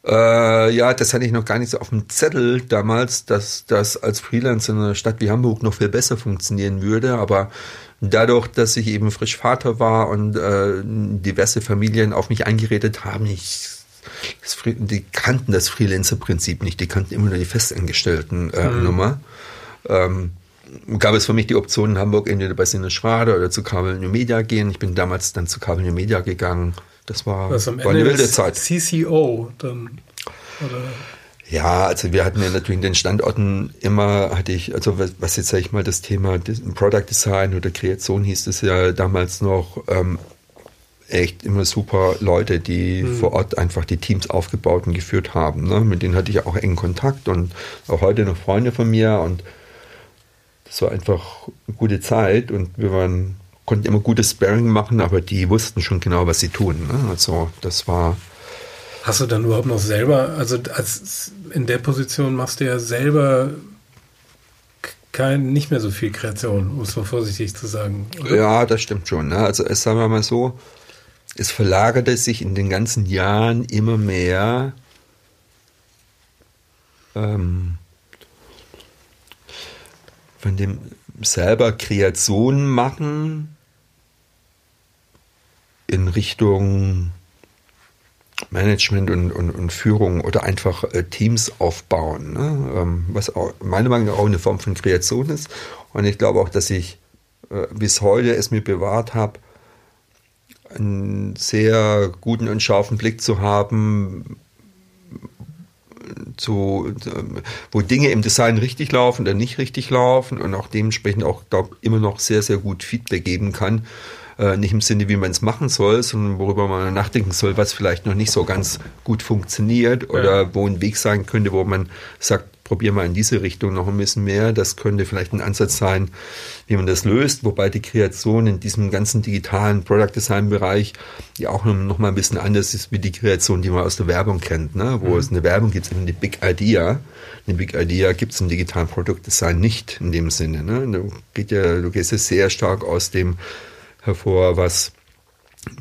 Äh, ja, das hatte ich noch gar nicht so auf dem Zettel damals, dass das als Freelancer in einer Stadt wie Hamburg noch viel besser funktionieren würde. Aber dadurch, dass ich eben frisch Vater war und äh, diverse Familien auf mich eingeredet haben, ich, das, die kannten das Freelancer-Prinzip nicht, die kannten immer nur die Festangestellten-Nummer. Äh, hm. ähm, gab es für mich die Option in Hamburg entweder bei Sinne Schrader oder zu Kabel New Media gehen. Ich bin damals dann zu Kabel New Media gegangen. Das war, am war eine wilde Zeit. CCO dann, oder? Ja, also wir hatten ja natürlich in den Standorten immer, hatte ich, also was, was jetzt sage ich mal, das Thema Product Design oder Kreation hieß es ja damals noch, ähm, echt immer super Leute, die mhm. vor Ort einfach die Teams aufgebaut und geführt haben. Ne? Mit denen hatte ich auch engen Kontakt und auch heute noch Freunde von mir und das war einfach eine gute Zeit und wir waren, konnten immer gutes Sparring machen, aber die wussten schon genau, was sie tun. Ne? Also das war. Hast du dann überhaupt noch selber, also als in der Position machst du ja selber kein, nicht mehr so viel Kreation, um es mal vorsichtig zu sagen. Oder? Ja, das stimmt schon. Ne? Also es sagen wir mal so, es verlagerte sich in den ganzen Jahren immer mehr ähm, von dem selber Kreationen machen in Richtung Management und, und, und Führung oder einfach äh, Teams aufbauen, ne? ähm, was auch, meiner Meinung nach auch eine Form von Kreation ist. Und ich glaube auch, dass ich äh, bis heute es mir bewahrt habe, einen sehr guten und scharfen Blick zu haben, zu, wo Dinge im Design richtig laufen oder nicht richtig laufen und auch dementsprechend auch glaub, immer noch sehr, sehr gut Feedback geben kann. Äh, nicht im Sinne, wie man es machen soll, sondern worüber man nachdenken soll, was vielleicht noch nicht so ganz gut funktioniert oder ja. wo ein Weg sein könnte, wo man sagt, probier mal in diese Richtung noch ein bisschen mehr. Das könnte vielleicht ein Ansatz sein, wie man das löst, wobei die Kreation in diesem ganzen digitalen Product Design Bereich ja auch noch mal ein bisschen anders ist wie die Kreation, die man aus der Werbung kennt, ne? wo mhm. es eine Werbung gibt, eine Big Idea. Eine Big Idea gibt es im digitalen Produktdesign nicht in dem Sinne. Ne? Du, geht ja, du gehst ja sehr stark aus dem hervor, was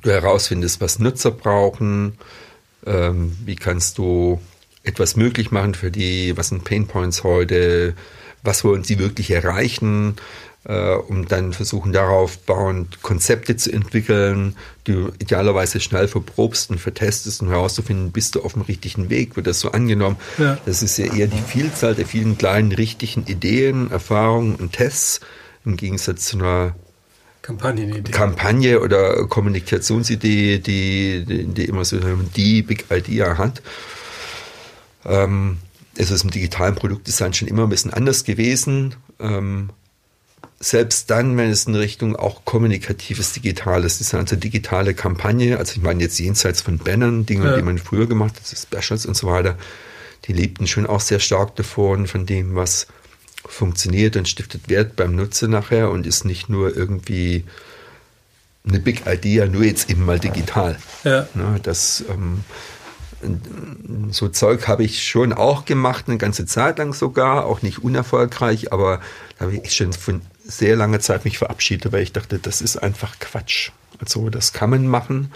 du herausfindest, was Nutzer brauchen, ähm, wie kannst du etwas möglich machen für die, was sind Painpoints heute, was wollen sie wirklich erreichen, äh, um dann versuchen darauf bauend Konzepte zu entwickeln, die du idealerweise schnell verprobst und vertestest und herauszufinden, bist du auf dem richtigen Weg, wird das so angenommen. Ja. Das ist ja eher die Vielzahl der vielen kleinen richtigen Ideen, Erfahrungen und Tests im Gegensatz zu einer Kampagnenidee. Kampagne oder Kommunikationsidee, die, die, die immer so die Big Idea hat. Ähm, es ist im digitalen Produktdesign schon immer ein bisschen anders gewesen. Ähm, selbst dann, wenn es in Richtung auch kommunikatives digitales Design, also digitale Kampagne, also ich meine jetzt jenseits von Bannern, Dinge, ja. die man früher gemacht hat, Specials und so weiter, die lebten schon auch sehr stark davon, von dem, was funktioniert und stiftet Wert beim Nutzer nachher und ist nicht nur irgendwie eine Big Idea, nur jetzt eben mal digital. Ja. Ne, das, ähm, so Zeug habe ich schon auch gemacht, eine ganze Zeit lang sogar, auch nicht unerfolgreich, aber da habe ich schon von sehr langer Zeit mich verabschiedet, weil ich dachte, das ist einfach Quatsch. Also das kann man machen,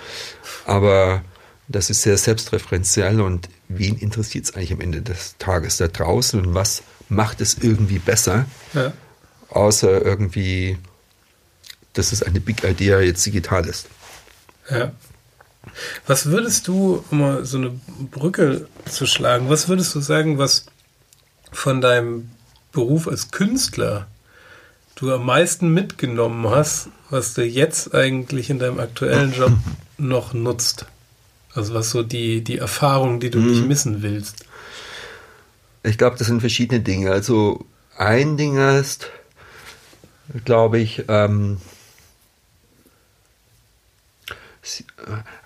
aber das ist sehr selbstreferenziell und wen interessiert es eigentlich am Ende des Tages da draußen und was macht es irgendwie besser, ja. außer irgendwie, dass es eine Big Idea jetzt digital ist. Ja. Was würdest du, um mal so eine Brücke zu schlagen, was würdest du sagen, was von deinem Beruf als Künstler du am meisten mitgenommen hast, was du jetzt eigentlich in deinem aktuellen Job noch nutzt? Also was so die, die Erfahrung, die du mhm. nicht missen willst? Ich glaube, das sind verschiedene Dinge. Also ein Ding ist, glaube ich, ähm,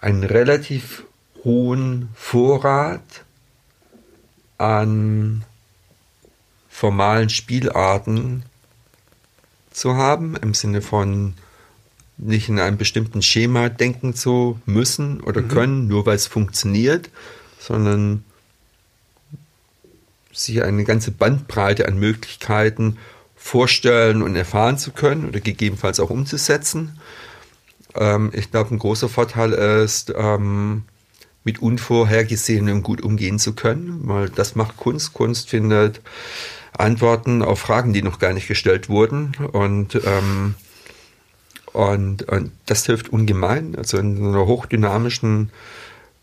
einen relativ hohen Vorrat an formalen Spielarten zu haben, im Sinne von nicht in einem bestimmten Schema denken zu müssen oder mhm. können, nur weil es funktioniert, sondern sich eine ganze Bandbreite an Möglichkeiten vorstellen und erfahren zu können oder gegebenenfalls auch umzusetzen. Ähm, ich glaube, ein großer Vorteil ist, ähm, mit Unvorhergesehenem gut umgehen zu können, weil das macht Kunst. Kunst findet Antworten auf Fragen, die noch gar nicht gestellt wurden und ähm, und, und das hilft ungemein. Also in einer hochdynamischen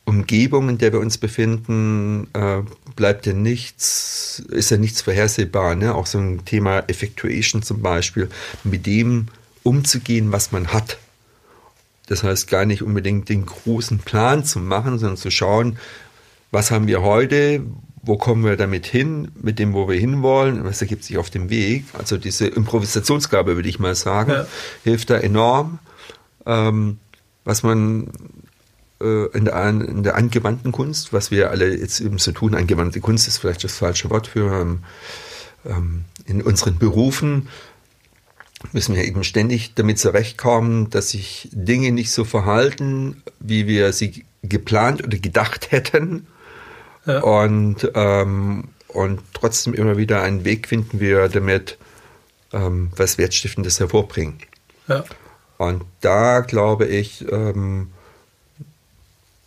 Umgebung, in der wir uns befinden, äh, bleibt ja nichts, ist ja nichts vorhersehbar. Ne? Auch so ein Thema Effectuation zum Beispiel, mit dem umzugehen, was man hat. Das heißt gar nicht unbedingt den großen Plan zu machen, sondern zu schauen, was haben wir heute, wo kommen wir damit hin, mit dem, wo wir hinwollen, was ergibt sich auf dem Weg. Also diese Improvisationsgabe, würde ich mal sagen, ja. hilft da enorm. Ähm, was man äh, in, der, in, der, angewandten Kunst, was wir alle jetzt eben so tun, angewandte Kunst ist vielleicht das falsche Wort für ähm, ähm, in unseren Berufen, müssen wir eben ständig damit zurechtkommen, dass sich Dinge nicht so verhalten, wie wir sie geplant oder gedacht hätten. Ja. Und, ähm, und trotzdem immer wieder einen Weg finden wir damit, ähm, was Wertstiftendes hervorbringen. Ja. Und da glaube ich, ähm,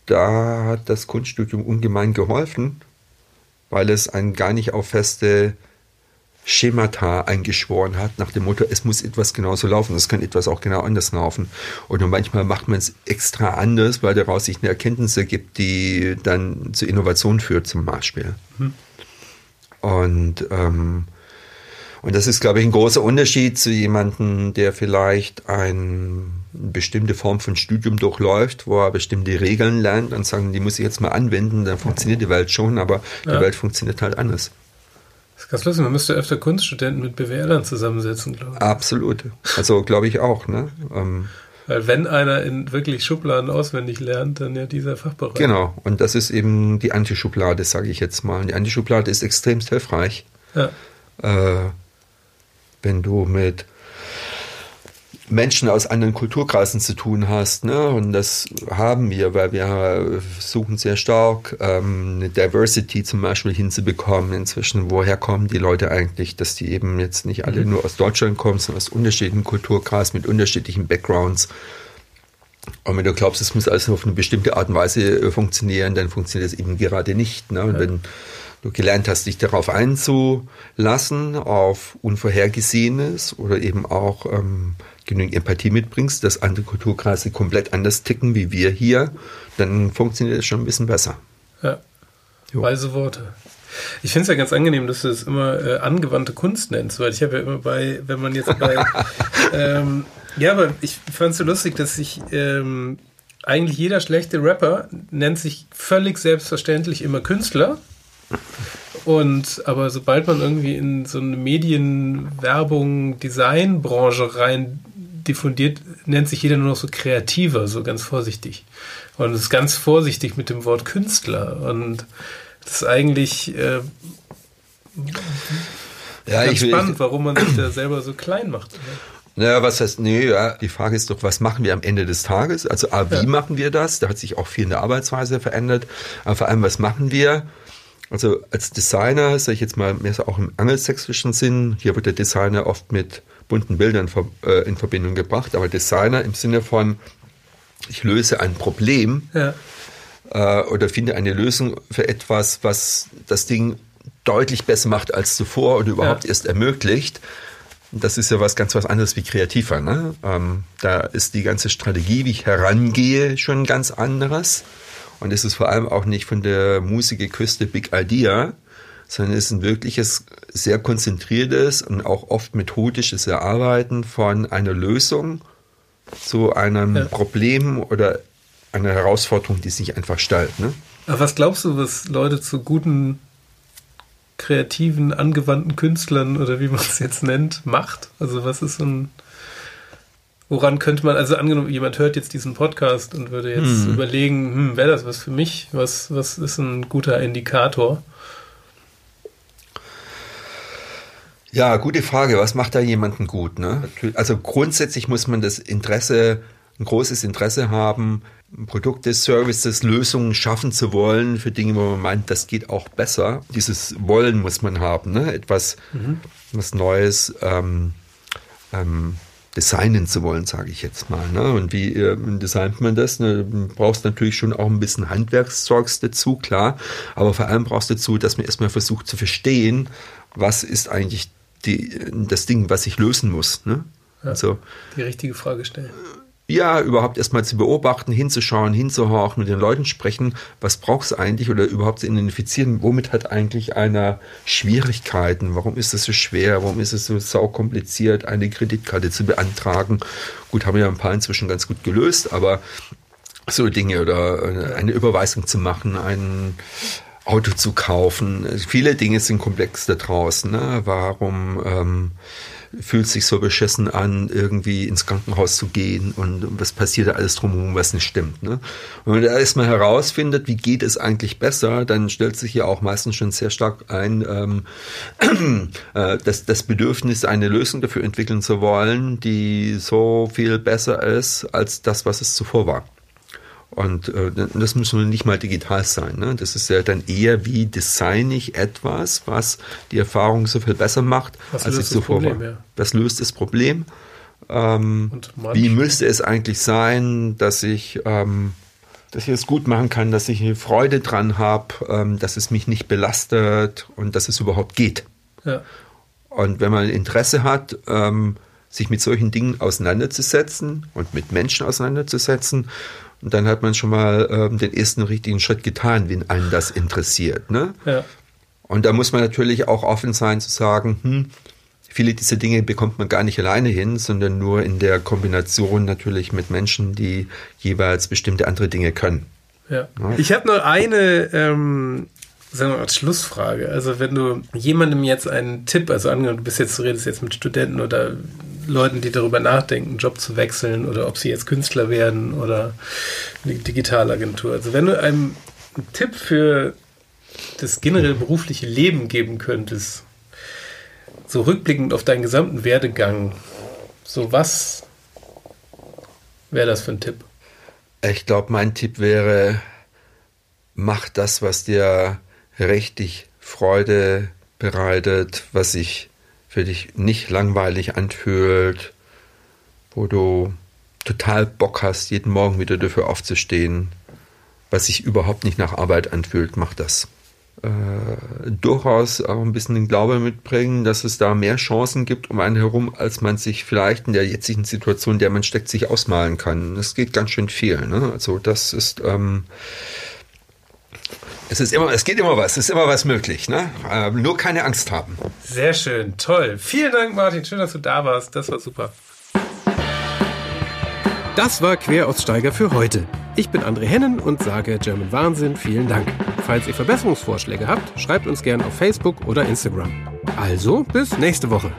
da hat das Kunststudium ungemein geholfen, weil es einen gar nicht auf feste Schemata eingeschworen hat, nach dem Motto, es muss etwas genauso laufen, es kann etwas auch genau anders laufen. Und manchmal macht man es extra anders, weil daraus sich eine Erkenntnis ergibt, die dann zu Innovation führt, zum Beispiel. Mhm. Und, ähm, und das ist, glaube ich, ein großer Unterschied zu jemandem, der vielleicht ein, eine bestimmte Form von Studium durchläuft, wo er bestimmte Regeln lernt und sagen, die muss ich jetzt mal anwenden, dann funktioniert die Welt schon, aber ja. die Welt funktioniert halt anders. Ganz lustig, man müsste öfter Kunststudenten mit BWLern zusammensetzen, glaube ich. Absolut. Also glaube ich auch. Ne? Ähm, Weil wenn einer in wirklich Schubladen auswendig lernt, dann ja dieser Fachbereich. Genau, und das ist eben die Antischublade, sage ich jetzt mal. Die Antischublade ist extremst hilfreich. Ja. Äh, wenn du mit Menschen aus anderen Kulturkreisen zu tun hast. Ne? Und das haben wir, weil wir suchen sehr stark, ähm, eine Diversity zum Beispiel hinzubekommen inzwischen. Woher kommen die Leute eigentlich, dass die eben jetzt nicht alle mhm. nur aus Deutschland kommen, sondern aus unterschiedlichen Kulturkreisen mit unterschiedlichen Backgrounds. Und wenn du glaubst, es muss alles auf eine bestimmte Art und Weise äh, funktionieren, dann funktioniert es eben gerade nicht. Ne? Und ja. wenn du gelernt hast, dich darauf einzulassen, auf Unvorhergesehenes oder eben auch ähm, genügend Empathie mitbringst, dass andere Kulturkreise komplett anders ticken wie wir hier, dann funktioniert es schon ein bisschen besser. Ja, jo. weise Worte. Ich finde es ja ganz angenehm, dass du es immer äh, angewandte Kunst nennst, weil ich habe ja immer bei, wenn man jetzt bei, ähm, ja, aber ich fand es so lustig, dass ich ähm, eigentlich jeder schlechte Rapper nennt sich völlig selbstverständlich immer Künstler. Und aber sobald man irgendwie in so eine Medien, Werbung, Designbranche rein diffundiert, nennt sich jeder nur noch so kreativer, so ganz vorsichtig. Und ist ganz vorsichtig mit dem Wort Künstler. Und das ist eigentlich äh, ja, ganz ich, spannend, warum man sich da selber so klein macht. Naja, was heißt, nee, ja, die Frage ist doch, was machen wir am Ende des Tages? Also, A, wie ja. machen wir das? Da hat sich auch viel in der Arbeitsweise verändert. Aber vor allem, was machen wir? Also, als Designer, sage ich jetzt mal, mehr so auch im angelsächsischen Sinn, hier wird der Designer oft mit bunten Bildern äh, in Verbindung gebracht, aber Designer im Sinne von, ich löse ein Problem ja. äh, oder finde eine Lösung für etwas, was das Ding deutlich besser macht als zuvor oder überhaupt ja. erst ermöglicht. Das ist ja was ganz was anderes wie kreativer. Ne? Ähm, da ist die ganze Strategie, wie ich herangehe, schon ganz anderes. Und es ist vor allem auch nicht von der Musikerküste Big Idea, sondern es ist ein wirkliches, sehr konzentriertes und auch oft methodisches Erarbeiten von einer Lösung zu einem ja. Problem oder einer Herausforderung, die sich einfach stellt. Ne? Aber was glaubst du, was Leute zu guten, kreativen, angewandten Künstlern oder wie man es jetzt nennt, macht? Also was ist so ein... Woran könnte man, also angenommen, jemand hört jetzt diesen Podcast und würde jetzt hm. überlegen, hm, wäre das was für mich? Was, was ist ein guter Indikator? Ja, gute Frage. Was macht da jemanden gut? Ne? Also grundsätzlich muss man das Interesse, ein großes Interesse haben, Produkte, Services, Lösungen schaffen zu wollen für Dinge, wo man meint, das geht auch besser. Dieses Wollen muss man haben, ne? etwas mhm. was Neues ähm, ähm, designen zu wollen, sage ich jetzt mal. Ne? Und wie äh, designt man das? Ne? Du brauchst natürlich schon auch ein bisschen Handwerkszeugs dazu, klar. Aber vor allem brauchst du dazu, dass man erstmal versucht zu verstehen, was ist eigentlich die, das Ding, was ich lösen muss. Ne? Ja, also, die richtige Frage stellen. Ja, überhaupt erstmal zu beobachten, hinzuschauen, hinzuhorchen, mit den Leuten sprechen, was braucht es eigentlich oder überhaupt zu identifizieren, womit hat eigentlich einer Schwierigkeiten, warum ist es so schwer, warum ist es so saukompliziert, eine Kreditkarte zu beantragen. Gut, haben wir ja ein paar inzwischen ganz gut gelöst, aber so Dinge oder eine Überweisung zu machen, einen Auto zu kaufen. Viele Dinge sind komplex da draußen. Ne? Warum ähm, fühlt sich so beschissen an, irgendwie ins Krankenhaus zu gehen und was passiert da alles drumherum, was nicht stimmt. Ne? Und wenn man da erstmal herausfindet, wie geht es eigentlich besser, dann stellt sich ja auch meistens schon sehr stark ein, ähm, äh, dass das Bedürfnis, eine Lösung dafür entwickeln zu wollen, die so viel besser ist als das, was es zuvor war. Und äh, das muss nun nicht mal digital sein. Ne? Das ist ja dann eher wie design ich etwas, was die Erfahrung so viel besser macht, was als es zuvor war. Ja. Das löst das Problem. Ähm, wie müsste es eigentlich sein, dass ich ähm, dass ich es gut machen kann, dass ich eine Freude dran habe, ähm, dass es mich nicht belastet und dass es überhaupt geht. Ja. Und wenn man Interesse hat, ähm, sich mit solchen Dingen auseinanderzusetzen und mit Menschen auseinanderzusetzen, und dann hat man schon mal ähm, den ersten richtigen Schritt getan, wenn einen das interessiert. Ne? Ja. Und da muss man natürlich auch offen sein zu sagen, hm, viele dieser Dinge bekommt man gar nicht alleine hin, sondern nur in der Kombination natürlich mit Menschen, die jeweils bestimmte andere Dinge können. Ja. ja. Ich habe noch eine ähm, sagen wir mal, Schlussfrage. Also wenn du jemandem jetzt einen Tipp, also angenommen, du bist jetzt, du redest jetzt mit Studenten oder Leuten, die darüber nachdenken, einen Job zu wechseln oder ob sie jetzt Künstler werden oder eine Digitalagentur. Also wenn du einem einen Tipp für das generell berufliche Leben geben könntest, so rückblickend auf deinen gesamten Werdegang, so was wäre das für ein Tipp? Ich glaube, mein Tipp wäre, mach das, was dir richtig Freude bereitet, was sich für dich nicht langweilig anfühlt, wo du total Bock hast, jeden Morgen wieder dafür aufzustehen, was sich überhaupt nicht nach Arbeit anfühlt, mach das. Äh, durchaus auch ein bisschen den Glaube mitbringen, dass es da mehr Chancen gibt um einen herum, als man sich vielleicht in der jetzigen Situation, in der man steckt, sich ausmalen kann. Es geht ganz schön viel. Ne? Also das ist ähm, es ist immer, es geht immer was, es ist immer was möglich. Ne? Äh, nur keine Angst haben. Sehr schön, toll. Vielen Dank, Martin. Schön, dass du da warst. Das war super. Das war Queraussteiger für heute. Ich bin André Hennen und sage German Wahnsinn vielen Dank. Falls ihr Verbesserungsvorschläge habt, schreibt uns gerne auf Facebook oder Instagram. Also bis nächste Woche.